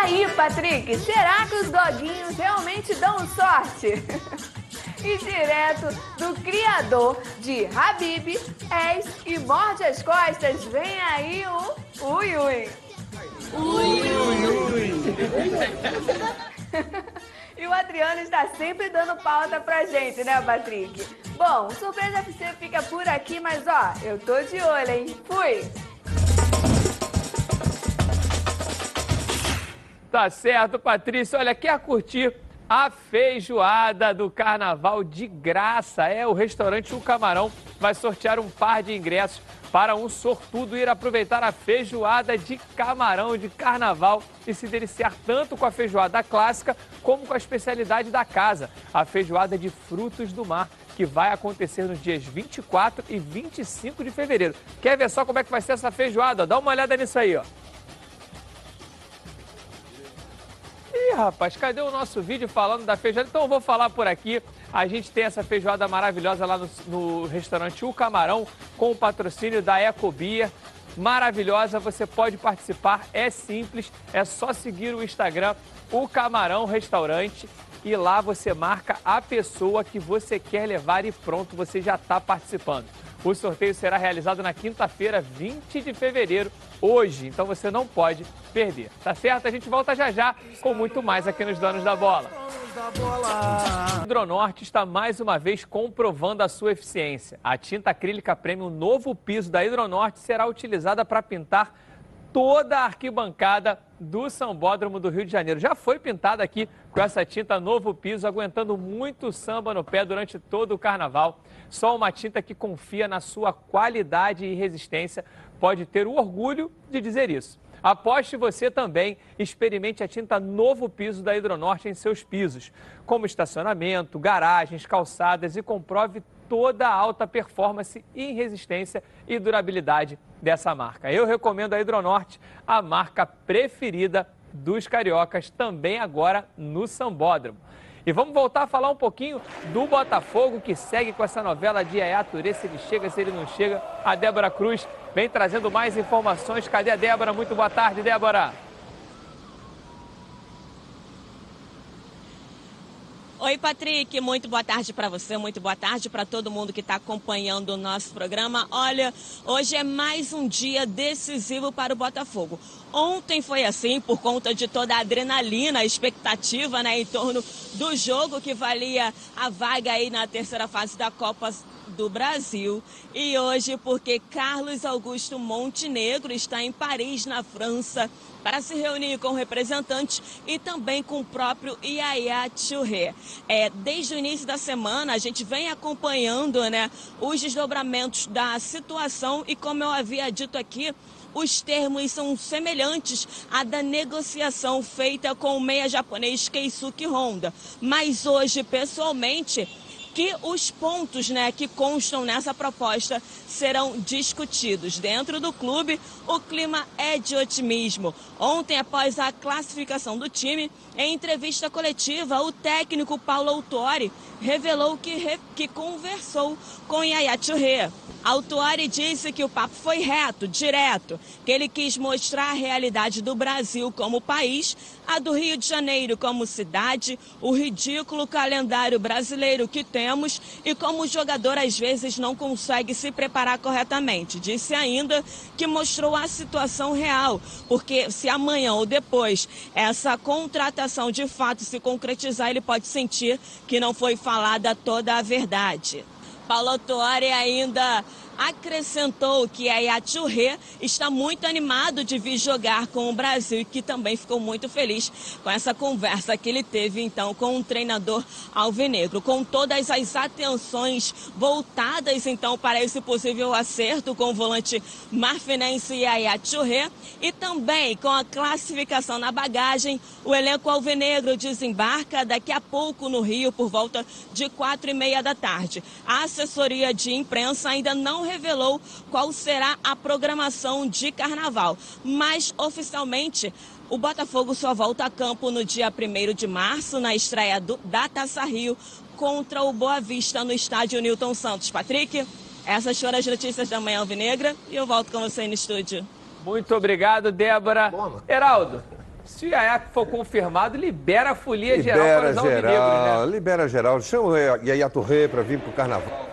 Aí, Patrick, será que os doguinhos realmente dão sorte? e direto do criador de Habib, És e Morde as Costas, vem aí o Ui Ui. Ui Ui. E o Adriano está sempre dando pauta pra gente, né, Patrick? Bom, Surpresa FC fica por aqui, mas ó, eu tô de olho, hein? Fui! Tá certo, Patrícia. Olha, quer curtir a feijoada do carnaval de graça? É, o restaurante O Camarão vai sortear um par de ingressos para um sortudo ir aproveitar a feijoada de camarão de carnaval e se deliciar tanto com a feijoada clássica como com a especialidade da casa, a feijoada de frutos do mar, que vai acontecer nos dias 24 e 25 de fevereiro. Quer ver só como é que vai ser essa feijoada? Dá uma olhada nisso aí, ó. Ih, rapaz, cadê o nosso vídeo falando da feijoada? Então eu vou falar por aqui. A gente tem essa feijoada maravilhosa lá no, no restaurante O Camarão, com o patrocínio da Ecobia. Maravilhosa, você pode participar, é simples, é só seguir o Instagram, o Camarão Restaurante, e lá você marca a pessoa que você quer levar e pronto, você já está participando. O sorteio será realizado na quinta-feira, 20 de fevereiro, hoje, então você não pode perder. Tá certo? A gente volta já já com muito mais aqui nos Donos da Bola. O Hidronorte está mais uma vez comprovando a sua eficiência. A tinta acrílica Premium novo piso da Hidronorte será utilizada para pintar toda a arquibancada do Sambódromo do Rio de Janeiro. Já foi pintada aqui com essa tinta novo piso, aguentando muito samba no pé durante todo o carnaval. Só uma tinta que confia na sua qualidade e resistência pode ter o orgulho de dizer isso. Aposte você também, experimente a tinta novo piso da Hidronorte em seus pisos, como estacionamento, garagens, calçadas e comprove toda a alta performance e resistência e durabilidade dessa marca. Eu recomendo a Hidronorte, a marca preferida dos cariocas, também agora no Sambódromo. E vamos voltar a falar um pouquinho do Botafogo, que segue com essa novela de Yaya Touré, se ele chega, se ele não chega. A Débora Cruz vem trazendo mais informações. Cadê a Débora? Muito boa tarde, Débora. Oi, Patrick, muito boa tarde para você, muito boa tarde para todo mundo que está acompanhando o nosso programa. Olha, hoje é mais um dia decisivo para o Botafogo. Ontem foi assim, por conta de toda a adrenalina, a expectativa né, em torno do jogo que valia a vaga aí na terceira fase da Copa do Brasil. E hoje, porque Carlos Augusto Montenegro está em Paris, na França, para se reunir com representantes e também com o próprio Yaya Touré. É, desde o início da semana, a gente vem acompanhando né, os desdobramentos da situação e, como eu havia dito aqui, os termos são semelhantes à da negociação feita com o meia japonês Keisuke Honda. Mas hoje, pessoalmente, que os pontos né, que constam nessa proposta serão discutidos. Dentro do clube, o clima é de otimismo. Ontem, após a classificação do time, em entrevista coletiva, o técnico Paulo Autori revelou que, re... que conversou com Yaya Touré. Autuari disse que o papo foi reto, direto, que ele quis mostrar a realidade do Brasil como país, a do Rio de Janeiro como cidade, o ridículo calendário brasileiro que temos e como o jogador às vezes não consegue se preparar corretamente. Disse ainda que mostrou a situação real, porque se amanhã ou depois essa contratação de fato se concretizar, ele pode sentir que não foi falada toda a verdade. Paulo Tuori ainda acrescentou que a Yachurê está muito animado de vir jogar com o Brasil e que também ficou muito feliz com essa conversa que ele teve então com o treinador alvinegro, com todas as atenções voltadas então para esse possível acerto com o volante marfinense Yaya Churré e também com a classificação na bagagem, o elenco alvinegro desembarca daqui a pouco no Rio por volta de quatro e meia da tarde. A assessoria de imprensa ainda não revelou qual será a programação de carnaval, mas oficialmente o Botafogo só volta a campo no dia 1 de março, na estreia do, da Taça Rio, contra o Boa Vista no estádio Newton Santos. Patrick, essas foram as notícias da Manhã Alvinegra e eu volto com você no estúdio. Muito obrigado, Débora. Heraldo, Se o Yaya for confirmado, libera a folia libera geral para os geral, né? Libera geral. Chama o Yaya Touré para vir para o Carnaval.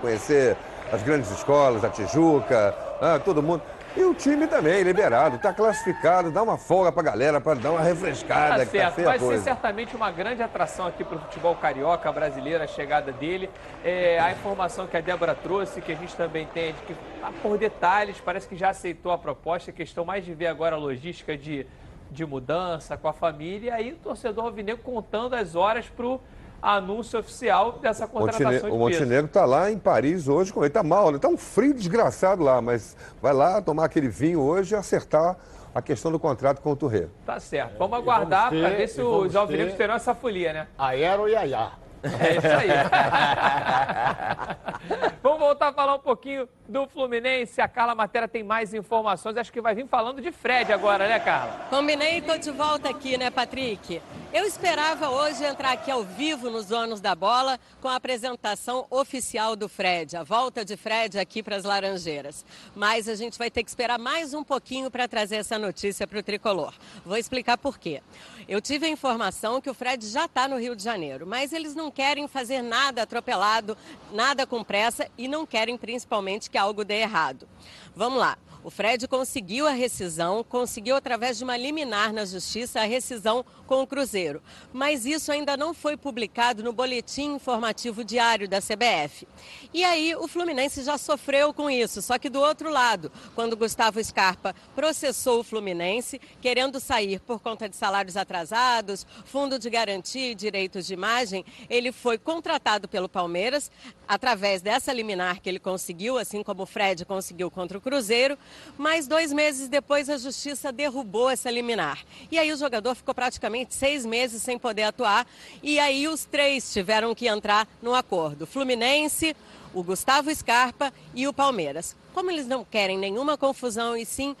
Conhecer as grandes escolas, a Tijuca, ah, todo mundo. E o time também, liberado, está classificado, dá uma folga para a galera, para dar uma refrescada. Tá que tá certo, a vai ser coisa. certamente uma grande atração aqui para o futebol carioca brasileiro, a chegada dele. É, a informação que a Débora trouxe, que a gente também tem, é de que tá por detalhes, parece que já aceitou a proposta, questão mais de ver agora a logística de, de mudança com a família, e aí o torcedor alvinegro contando as horas para o anúncio oficial dessa contratação Montene- de o. Montenegro está lá em Paris hoje com ele. Está mal, né? Está um frio desgraçado lá, mas vai lá tomar aquele vinho hoje e acertar a questão do contrato com o Touré. Tá certo, vamos aguardar vamos para ver se os alvinegros ter- terão essa folia, né? Aero e Ayá. É isso aí. Vamos voltar a falar um pouquinho do Fluminense. A Carla Matera tem mais informações. Acho que vai vir falando de Fred agora, né, Carla? Combinei e tô de volta aqui, né, Patrick? Eu esperava hoje entrar aqui ao vivo nos Donos da Bola com a apresentação oficial do Fred, a volta de Fred aqui para as Laranjeiras. Mas a gente vai ter que esperar mais um pouquinho para trazer essa notícia para o Tricolor. Vou explicar por quê. Eu tive a informação que o Fred já está no Rio de Janeiro, mas eles não querem fazer nada atropelado, nada com pressa e não querem principalmente que algo dê errado. Vamos lá. O Fred conseguiu a rescisão, conseguiu através de uma liminar na justiça a rescisão com o Cruzeiro. Mas isso ainda não foi publicado no boletim informativo diário da CBF. E aí o Fluminense já sofreu com isso, só que do outro lado, quando Gustavo Scarpa processou o Fluminense, querendo sair por conta de salários atrasados, fundo de garantia e direitos de imagem, ele foi contratado pelo Palmeiras através dessa liminar que ele conseguiu, assim como o Fred conseguiu contra o Cruzeiro, mas dois meses depois a justiça derrubou essa liminar. E aí o jogador ficou praticamente seis meses sem poder atuar, e aí os três tiveram que entrar no acordo: Fluminense, o Gustavo Scarpa e o Palmeiras. Como eles não querem nenhuma confusão e sim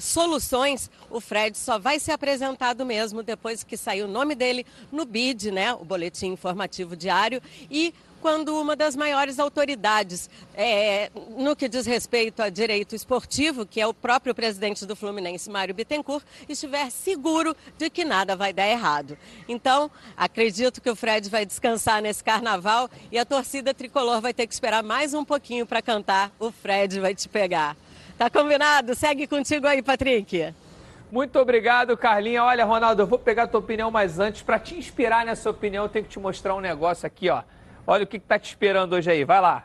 soluções, o Fred só vai ser apresentado mesmo depois que sair o nome dele no BID, né, o Boletim Informativo Diário, e quando uma das maiores autoridades é, no que diz respeito a direito esportivo, que é o próprio presidente do Fluminense, Mário Bittencourt, estiver seguro de que nada vai dar errado. Então, acredito que o Fred vai descansar nesse carnaval e a torcida tricolor vai ter que esperar mais um pouquinho para cantar O Fred vai te pegar. Tá combinado? Segue contigo aí, Patrick. Muito obrigado, Carlinha. Olha, Ronaldo, eu vou pegar a tua opinião, mas antes, para te inspirar nessa opinião, eu tenho que te mostrar um negócio aqui, ó. Olha o que, que tá te esperando hoje aí. Vai lá.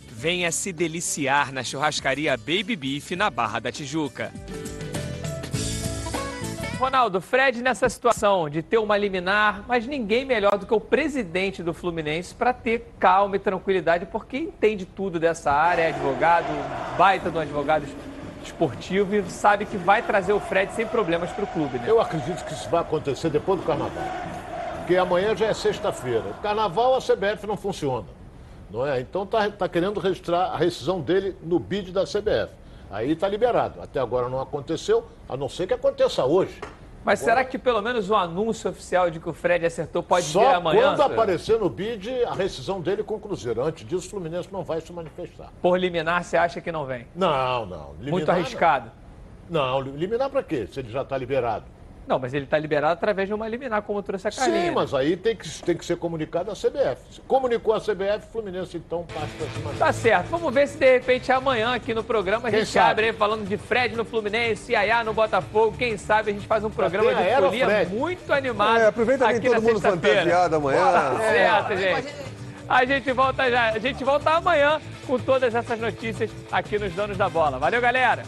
Venha se deliciar na churrascaria Baby Beef na Barra da Tijuca. Ronaldo, Fred nessa situação de ter uma liminar, mas ninguém melhor do que o presidente do Fluminense para ter calma e tranquilidade, porque entende tudo dessa área, é advogado, baita de um advogado esportivo e sabe que vai trazer o Fred sem problemas para o clube, né? Eu acredito que isso vai acontecer depois do carnaval. Porque amanhã já é sexta-feira. Carnaval a CBF não funciona. Não é? Então tá, tá querendo registrar a rescisão dele no bid da CBF. Aí tá liberado. Até agora não aconteceu, a não ser que aconteça hoje. Mas será que pelo menos o anúncio oficial de que o Fred acertou pode vir Só amanhã? quando aparecer no bid a rescisão dele com o Cruzeiro. Antes disso, o Fluminense não vai se manifestar. Por liminar, você acha que não vem? Não, não. Liminar, Muito arriscado. Não, liminar pra quê? Se ele já tá liberado. Não, mas ele está liberado através de uma liminar, como trouxe a Carlinha. Sim, mas aí tem que, tem que ser comunicado à CBF. Se comunicou à CBF, Fluminense então passa pra cima Tá certo. Vamos ver se de repente amanhã aqui no programa a Quem gente sabe? abre aí falando de Fred no Fluminense, Yaya no Botafogo. Quem sabe a gente faz um programa de a folia Fred. muito animado. É, aproveita aqui todo mundo fantasiado amanhã. Tá É. certo, gente. A gente volta já. A gente volta amanhã com todas essas notícias aqui nos Donos da Bola. Valeu, galera!